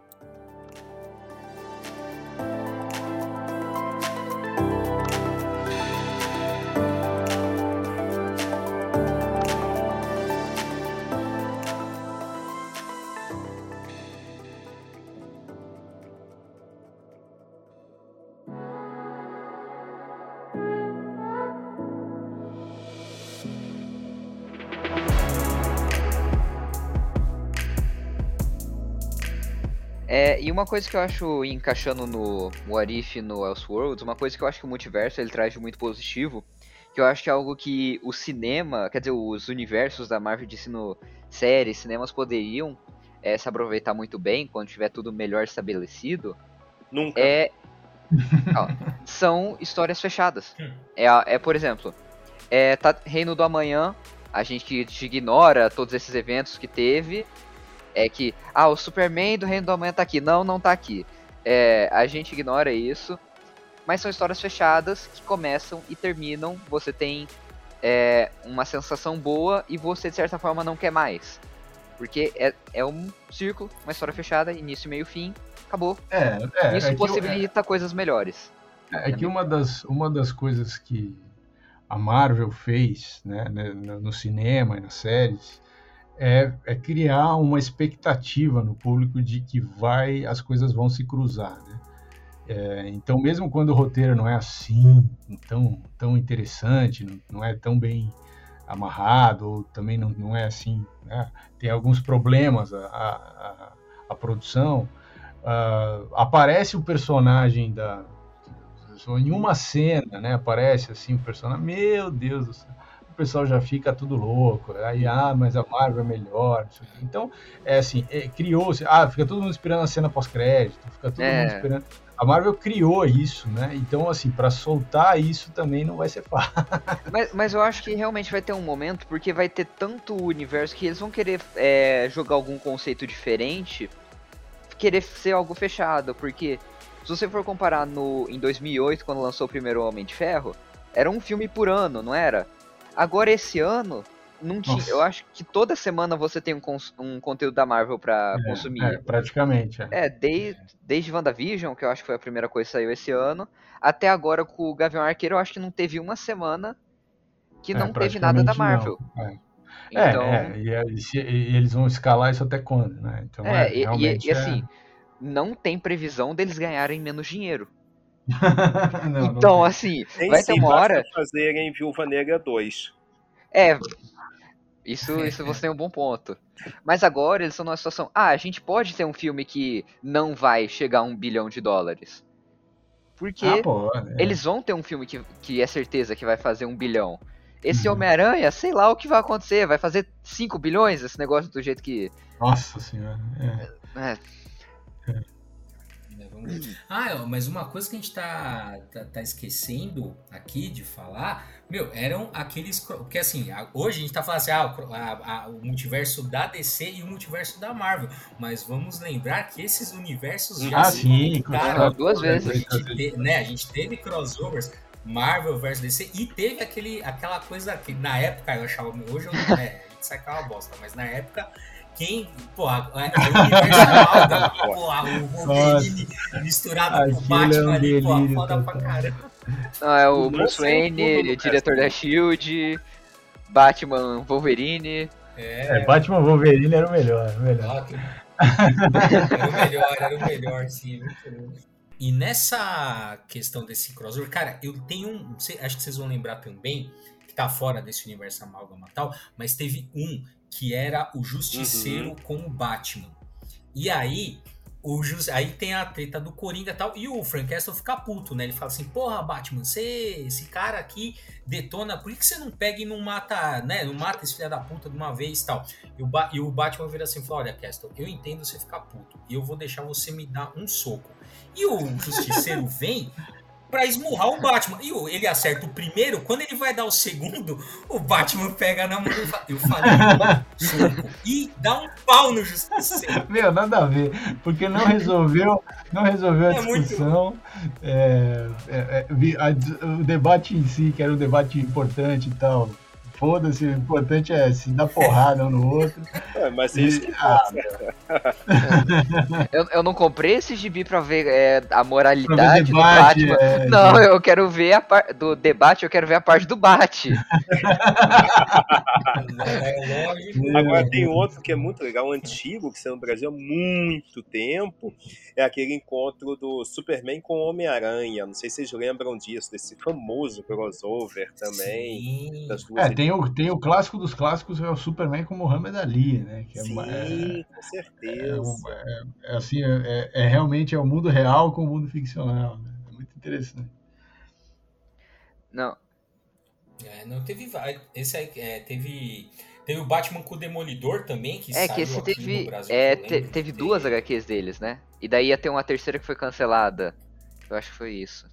Uma coisa que eu acho, encaixando no What If e no Elseworlds, uma coisa que eu acho que o multiverso ele traz de muito positivo, que eu acho que é algo que o cinema, quer dizer, os universos da Marvel de no séries, cinemas poderiam é, se aproveitar muito bem quando tiver tudo melhor estabelecido, Nunca. é ó, são histórias fechadas. É, a- é por exemplo, é, tá Reino do Amanhã, a gente que ignora todos esses eventos que teve, é que ah, o Superman do Reino do Amanhã tá aqui, não, não tá aqui. É, a gente ignora isso, mas são histórias fechadas que começam e terminam. Você tem é, uma sensação boa e você de certa forma não quer mais. Porque é, é um círculo, uma história fechada, início, meio, fim, acabou. É, é, Isso é que, possibilita coisas melhores. é, é que uma das, uma das coisas que a Marvel fez né, né, no no cinema e nas séries é, é criar uma expectativa no público de que vai as coisas vão se cruzar. Né? É, então, mesmo quando o roteiro não é assim, tão, tão interessante, não, é tão bem amarrado, ou também não, não é assim, né? tem alguns problemas a, a, a, produção, ah, aparece o personagem da. Em uma cena, né? Aparece assim o personagem, meu Deus do céu. O pessoal já fica tudo louco. Aí, ah, mas a Marvel é melhor. Então, é assim, é, criou-se. Ah, fica todo mundo esperando a cena pós-crédito, fica todo É. mundo esperando. A Marvel criou isso, né? Então, assim, para soltar isso também não vai ser fácil. Mas, mas eu acho que realmente vai ter um momento, porque vai ter tanto universo que eles vão querer é, jogar algum conceito diferente, querer ser algo fechado, porque se você for comparar no em 2008, quando lançou o primeiro Homem de Ferro, era um filme por ano, não era? Agora esse ano, não tinha, eu acho que toda semana você tem um, um conteúdo da Marvel pra É, consumir. é, praticamente. é. É, desde, desde WandaVision, que eu acho que foi a primeira coisa que saiu esse ano, até agora com o Gavião Arqueiro, eu acho que não teve uma semana que É, não teve nada da Marvel. não. É. Então, É, é, e, e eles vão escalar isso até quando, né? Então, é, é, e- e assim, não tem previsão deles ganharem menos dinheiro. É... não, não então, tem. assim, Tem vai ter uma hora. fazerem Viúva Negra 2. É, isso, isso você tem um bom ponto. Mas agora eles estão numa situação. Ah, a gente pode ter um filme que não vai chegar a um bilhão de dólares. Porque Ah, pô, é. eles vão ter um filme que, que é certeza que vai fazer um bilhão. Esse Uhum. Homem-Aranha, sei lá o que vai acontecer. Vai fazer 5 bilhões esse negócio do jeito que. Nossa senhora. é. É, Né, vamos ver. Ah, ó, mas uma coisa que a gente tá, tá, tá esquecendo aqui de falar, meu, eram aqueles. Porque assim, a- hoje a gente tá falando assim, ah, a- a- o multiverso da DC e o multiverso da Marvel. Mas vamos lembrar que esses universos já Ah, se sim. claro, duas A vezes. gente, te- né, a gente teve crossovers. Marvel versus DC e teve aquele, aquela coisa que na época eu achava. Hoje eu, a gente sai com uma bosta, mas na época quem. Porra, é, é o universo amálgama, porra, o Wolverine misturado com o é Batman ali, porra, delírio foda pra caramba. Não, é o Bruce sei Wayne, no diretor da Shield, Batman, Wolverine. É, É, Batman Wolverine era o melhor. o melhor. era o melhor, era o melhor, sim. muito bom. E nessa questão desse crossover, cara, eu tenho um. Acho que vocês vão lembrar também, que tá fora desse universo amálgama e tal, mas teve um que era o Justiceiro com o Batman. E aí, o Jus- aí tem a treta do Coringa e tal, e o Frank Castle fica puto, né? Ele fala assim, porra, Batman, você, esse cara aqui detona, por que, que você não pega e não mata, né? Não mata esse filho da puta de uma vez e tal? E o, Ba- e o Batman vira assim, fala, olha, Castle, eu entendo você ficar puto, e eu vou deixar você me dar um soco. E o Justiceiro vem pra esmurrar o Batman. E ele acerta o primeiro, quando ele vai dar o segundo, o Batman pega na mão e fala, eu falei, e dá um pau no Justiceiro. Meu, nada a ver, porque não resolveu, não resolveu a é discussão. É, é, é, a, o debate em si, que era um debate importante e tal, foda-se, o importante é se dar porrada um no outro. É, mas isso que ah, eu, eu não comprei esse gibi pra ver é, a moralidade debate, do Batman. É, não, eu quero ver a parte do debate, eu quero ver a parte do bate. Agora tem outro que é muito legal, antigo, que saiu no Brasil há muito tempo. É aquele encontro do Superman com o Homem-Aranha. Não sei se vocês lembram disso, desse famoso crossover também. é, tem o, tem o clássico dos clássicos, é o Superman com Muhammad Ali, né? Que é, Sim, é, com certeza. É, é assim, é, é, realmente é o mundo real com o mundo ficcional. Né? É muito interessante. Não. É, não teve. Esse aí teve. Teve o Batman com o Demolidor também, que É, que esse teve. é, te, teve duas HQs deles, né? E daí ia ter uma terceira que foi cancelada. Eu acho que foi isso.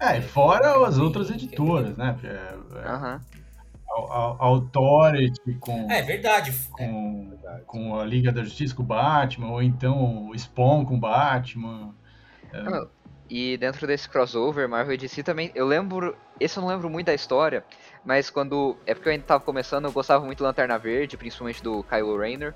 É, fora as outras editoras, né? É, é, Authority com. É verdade. Com, é com a Liga da Justiça com o Batman, ou então o Spawn com o Batman. É. E dentro desse crossover, Marvel e DC também. Eu lembro. Esse eu não lembro muito da história, mas quando. É porque eu ainda tava começando, eu gostava muito do Lanterna Verde, principalmente do Kyle Rayner.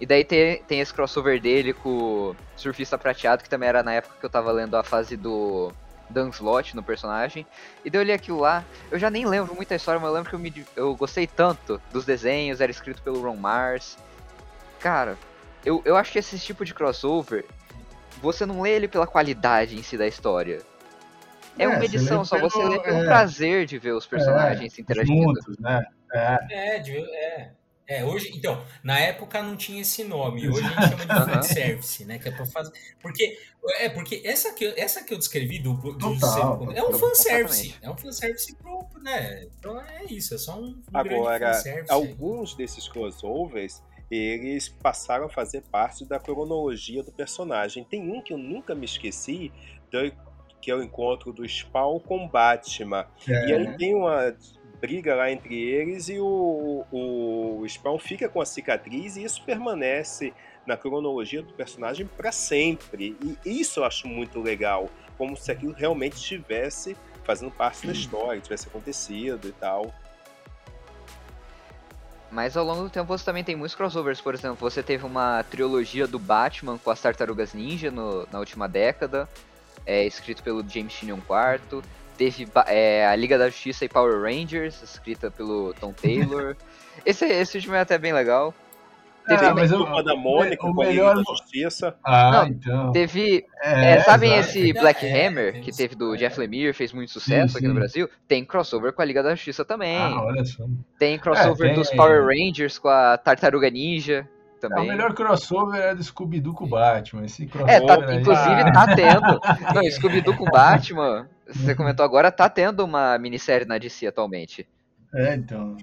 E daí tem, tem esse crossover dele com o Surfista Prateado, que também era na época que eu tava lendo a fase do Dan Slott no personagem. E daí eu li aquilo lá. Eu já nem lembro muita história, mas eu lembro que eu, me, eu gostei tanto dos desenhos, era escrito pelo Ron Mars. Cara, eu, eu acho que esse tipo de crossover, você não lê ele pela qualidade em si da história. É, é uma edição, só você lê pelo é, prazer de ver os personagens é, interagindo. Juntos, né? É, é, é. É, hoje, então, na época não tinha esse nome, hoje a gente chama de fanservice, né? Que é pra fazer. Porque, é, porque essa que, essa que eu descrevi do, do Total, é um fanservice. É um fanservice pro, né? Então é isso, é só um. Agora, alguns aí. desses crossovers eles passaram a fazer parte da cronologia do personagem. Tem um que eu nunca me esqueci, que é o encontro do Spawn com Batman. É. E aí tem uma briga lá entre eles e o, o Spawn fica com a cicatriz e isso permanece na cronologia do personagem para sempre. E isso eu acho muito legal, como se aquilo realmente estivesse fazendo parte da história, tivesse acontecido e tal. Mas ao longo do tempo você também tem muitos crossovers, por exemplo, você teve uma trilogia do Batman com as Tartarugas Ninja no, na última década, é, escrito pelo James Tynion IV. Teve é, a Liga da Justiça e Power Rangers, escrita pelo Tom Taylor. esse, esse último é até bem legal. Teve ah, mas eu, da Mônica com a Liga da Justiça. Ah, Não, então. Teve. É, é, sabem exato. esse Black Hammer, que teve do Jeff Lemire, fez muito sucesso sim, aqui sim. no Brasil? Tem crossover com a Liga da Justiça também. Ah, olha só. Tem crossover é, tem... dos Power Rangers com a Tartaruga Ninja. Também. É, o melhor crossover é do Scooby-Doo com o Batman. Esse crossover é, tá, inclusive ah. tá tendo. Não, Scooby-Doo com o Batman, você comentou agora, tá tendo uma minissérie na DC atualmente. É, então.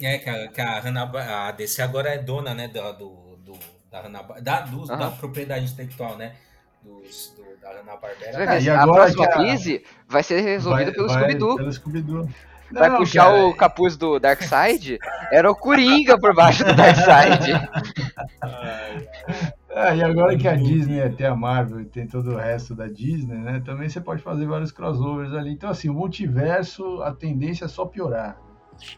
É, que a, que a, Hanna, a DC agora é dona, né, do, do da, Hanna, da, do, uhum. da propriedade intelectual, né? Dos, do, da Hanna-Barbera. É, a próxima crise vai ser resolvida vai, pelo Scooby-Doo. Pelo Scooby-Doo. Vai não, puxar cara. o capuz do Darkseid? Era o Coringa por baixo do Darkseid. É, e agora que a Disney tem a Marvel e tem todo o resto da Disney, né? Também você pode fazer vários crossovers ali. Então, assim, o multiverso, a tendência é só piorar.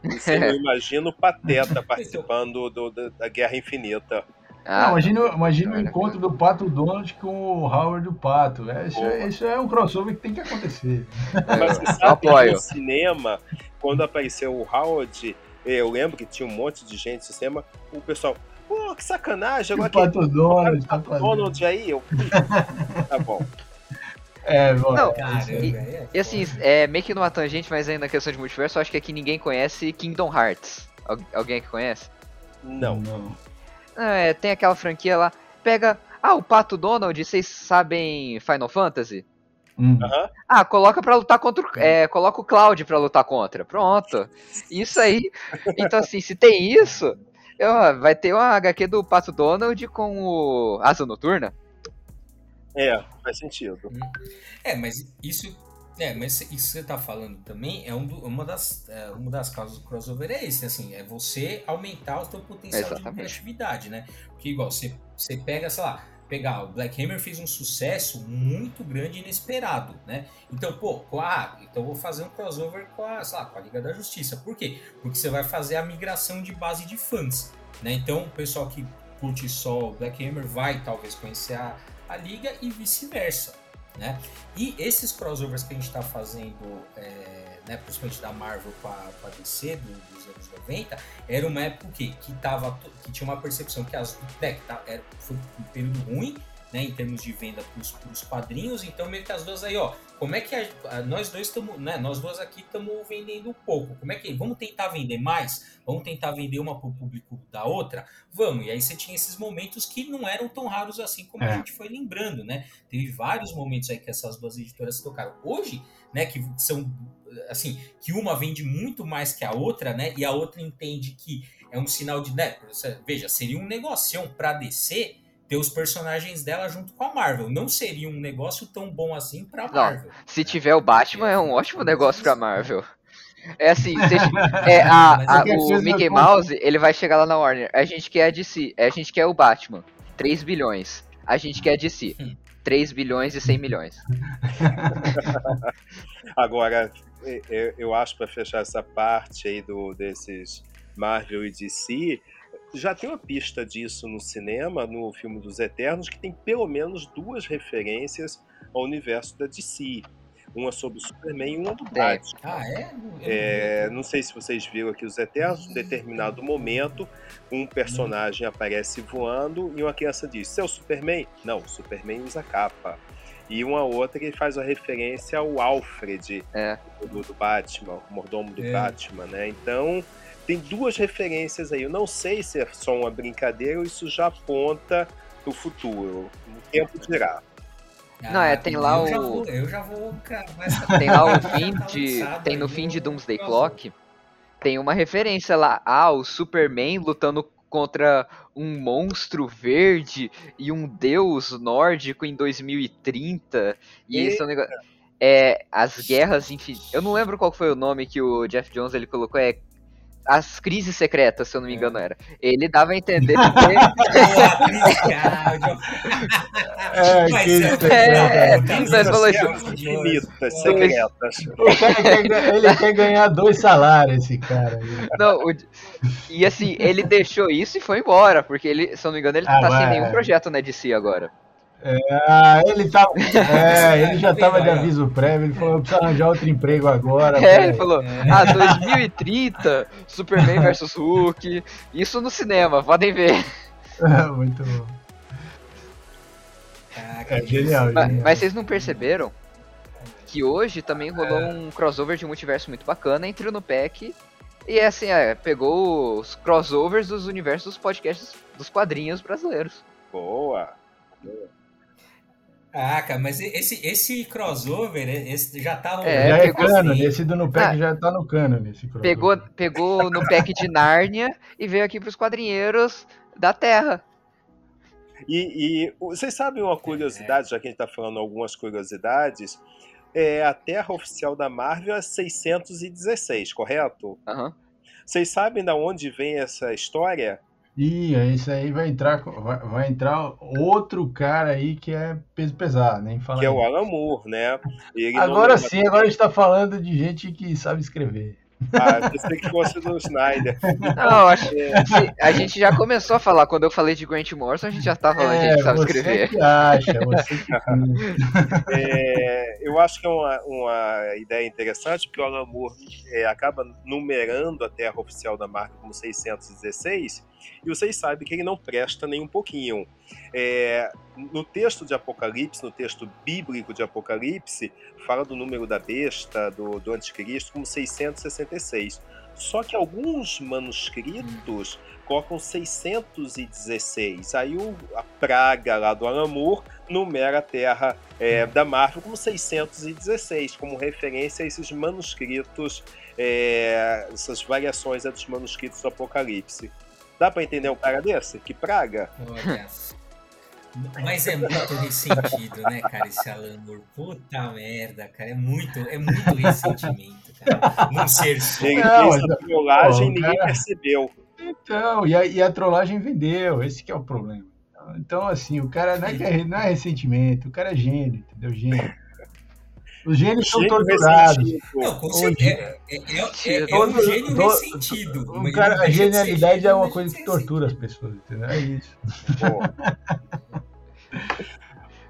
Você não imagina o Pateta participando do, do, da Guerra Infinita. Ah, imagina, imagina o encontro do Pato Donald com o Howard do Pato. É, isso, é, isso, é, um crossover que tem que acontecer. Mas você sabe que no cinema, quando apareceu o Howard, eu lembro que tinha um monte de gente no cinema, o pessoal, pô, que sacanagem. Agora o Pato Donald, o Pato Donald aí, eu... tá bom. É, bom. Não, e, e, assim, é meio que numa tangente, mas ainda na questão de multiverso, eu acho que aqui ninguém conhece Kingdom Hearts. alguém aqui conhece? Não. Não. É, tem aquela franquia lá. Pega. Ah, o Pato Donald, vocês sabem Final Fantasy? Uhum. Ah, coloca para lutar contra. É, coloca o Cloud para lutar contra. Pronto. Isso aí. Então, assim, se tem isso, eu, vai ter uma HQ do Pato Donald com o Asa Noturna. É, faz sentido. É, mas isso é, mas isso que você tá falando também é um do, uma, das, é, uma das causas do crossover é esse, assim, é você aumentar o seu potencial Exatamente. de criatividade, né? Porque igual, você, você pega, sei lá, pegar, o Black Hammer fez um sucesso muito grande e inesperado, né? Então, pô, ah, então vou fazer um crossover com a, lá, com a Liga da Justiça. Por quê? Porque você vai fazer a migração de base de fãs, né? Então, o pessoal que curte só o Black Hammer vai talvez conhecer a, a Liga e vice-versa, né? E esses crossovers que a gente está fazendo, é, né, principalmente da Marvel com a, com a DC do- dos anos 90, era uma época que, que, tava, que tinha uma percepção que as né, que tá- era, foi um período ruim né, em termos de venda para os quadrinhos, então meio que as duas aí, ó, como é que a- a- nós dois estamos, né, nós duas aqui estamos vendendo pouco, como é que, vamos tentar vender mais? Vamos tentar vender uma para o público da outra? Vamos, e aí você tinha esses momentos que não eram tão raros assim como a É. gente foi lembrando, né? Teve vários momentos aí que essas duas editoras tocaram. Hoje, né, que são assim, que uma vende muito mais que a outra, né? E a outra entende que é um sinal de, né, veja, seria um negocião para DC ter os personagens dela junto com a Marvel. Não seria um negócio tão bom assim para Marvel. Se tiver o Batman, é um ótimo negócio pra Marvel. É assim, se, é, a- a- é que o Mickey não Mouse, ele vai chegar lá na Warner. A gente quer a DC, a gente quer o Batman, 3 bilhões. A gente quer a DC, Hum. 3 bilhões e 100 milhões. Agora, é, é, eu acho para fechar essa parte aí do, desses Marvel e DC, já tem uma pista disso no cinema, no filme dos Eternos, que tem pelo menos duas referências ao universo da DC. Uma sobre o Superman e uma do Tem. Batman. Ah, é? Eu É, não- não sei se vocês viram aqui os Eternos, em determinado momento, um personagem aparece voando e uma criança diz: Seu Superman? Não, o Superman usa capa. E uma outra que faz uma referência ao Alfred É. do, do Batman, o mordomo do É. Batman, né? Então, tem duas referências aí. Eu não sei se é só uma brincadeira ou isso já aponta pro futuro. O tempo dirá. Não, é, tem lá eu Já o- vou, eu já vou cravar essa- Tem lá o já fim tá de. lançado Tem aí no fim de Doomsday. Clock. Tem uma referência lá. Ah, o Superman lutando contra um monstro verde e um deus nórdico em 2030. E esse é um negócio. É. As guerras infinitas. Eu não lembro qual foi o nome que o Jeff Jones ele colocou. É. As crises secretas, se eu não me engano, era. Ele dava a entender que. É, Mas é, falou isso. Infinitas, secretas. O cara quer, ga- ele quer ganhar dois salários, esse cara aí. Não, o- e assim, ele deixou isso e foi embora, porque ele, se eu não me engano, ele Ah, tá sem vai. nenhum projeto na DC agora. Ah, ele tava. É, ele já tava de aviso prévio, ele falou: eu preciso arranjar outro emprego agora. É, peraí." ele falou, ah, 2030, Superman versus Hulk, isso no cinema, podem ver. Muito bom. Caraca, É genial, Mas, genial. mas vocês não perceberam que hoje também rolou um crossover de multiverso muito bacana entre o Nupec e assim, é, pegou os crossovers dos universos dos podcasts dos quadrinhos brasileiros. Boa. Caraca, mas esse, esse crossover esse já tá rolando. É, já é cano, assim. esse do Nupec Ah. já tá no cano nesse crossover. Pegou, pegou no pack de Nárnia e veio aqui pros quadrinheiros da Terra. E, e vocês sabem uma curiosidade, já que a gente está falando algumas curiosidades, é, a Terra oficial da Marvel é 616, correto? Aham. Vocês sabem da onde vem essa história? Ih, isso aí vai entrar, vai, vai entrar outro cara aí que é peso pesado, nem fala. Que é o. Alan Moore, né? Ele não- Agora sim, agora a gente tá falando de gente que sabe escrever. Ah, pensei que fosse do Snyder. Não, acho que a gente já começou a falar. Quando eu falei de Grant Morrison, a gente já tava falando de gente que sabe É, você escrever. que acha, você que pensa. É, eu acho que é uma, uma ideia interessante, porque o Alan Moore é, acaba numerando a Terra oficial da Marvel como 616, e vocês sabem que ele não presta nem um pouquinho. É, no texto de Apocalipse, no texto bíblico de Apocalipse, fala do número da besta, do, do anticristo, como 666. Só que alguns manuscritos colocam 616. Aí o, a praga lá do Alan Moore numera a Terra é, da Marvel como 616, como referência a esses manuscritos, é, essas variações dos manuscritos do Apocalipse. Dá pra entender um cara desse? Que praga? Olha. Mas é muito ressentido, né, cara, esse Alan Moore. Puta merda, cara. É muito, é muito ressentimento, cara. Num ser só. Ele Não, fez a trollagem e ninguém cara- percebeu. Então, e a, e a trollagem vendeu, esse que é o problema. Então, assim, o cara não é, é- não é ressentimento, o cara é gênio, entendeu? Gênio. Os gênios são torturados. Não, com certeza. É, é, é, é, é Todo- um gênio todo- ressentido. O mas cara, a genialidade gênio, é uma coisa que tortura as pessoas, entendeu? É isso.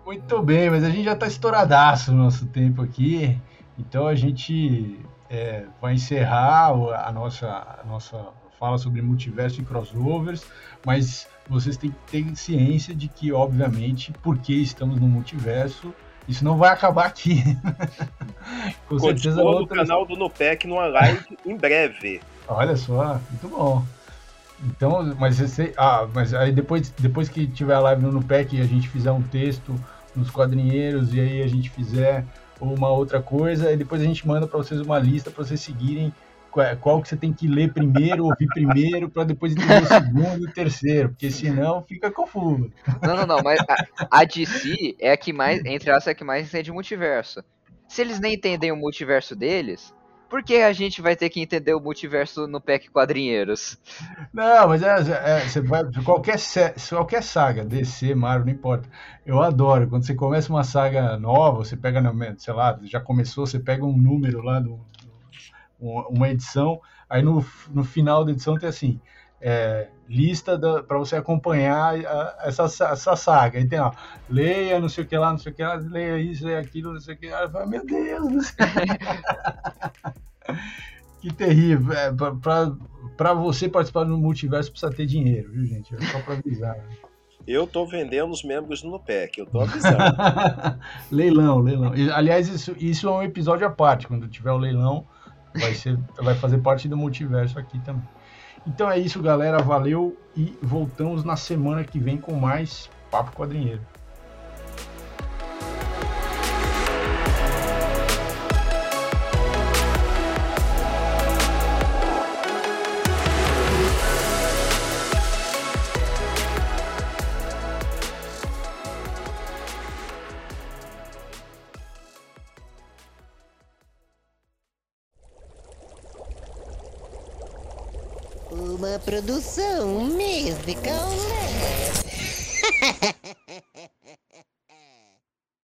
Muito bem, mas a gente já está estouradaço no nosso tempo aqui, então a gente é, vai encerrar o- a nossa, a nossa fala sobre multiverso e crossovers, mas vocês têm que ter ciência de que, obviamente, porque estamos no multiverso, isso não vai acabar aqui. Com certeza Continua no outras... canal do Nupec numa live em breve. Olha só, muito bom. Então, mas você, ah, mas aí depois, depois que tiver a live no Nupec e a gente fizer um texto nos quadrinheiros e aí a gente fizer uma outra coisa, e depois a gente manda para vocês uma lista para vocês seguirem qual, qual que você tem que ler primeiro, ouvir primeiro, para depois entender o segundo e o terceiro, porque senão fica confuso. Não, não, não, mas a, a DC é a que mais, entre aspas, é a que mais entende multiverso. Se eles nem entendem o multiverso deles, por que a gente vai ter que entender o multiverso no PEC Quadrinheiros? Não, mas é, é, você vai qualquer qualquer saga, DC, Marvel, não importa. Eu adoro quando você começa uma saga nova, você pega, sei lá, já começou, você pega um número lá do uma edição, aí no, no final da edição tem assim, é, lista para você acompanhar a- essa, sa- essa saga. Aí tem, ó, leia, não sei o que lá, não sei o que lá, leia isso, leia aquilo, não sei o que lá. Falo, Meu Deus. Que terrível. É, pra você participar do multiverso precisa ter dinheiro, viu, gente? É só pra avisar. Eu tô vendendo os membros do Nupec, eu tô avisando. leilão, leilão. Aliás, isso, isso é um episódio à parte. Quando tiver o leilão, vai, ser, vai fazer parte do multiverso aqui também. Então é isso, galera. Valeu e voltamos na semana que vem com mais Papo Quadrinheiro. Produção musical.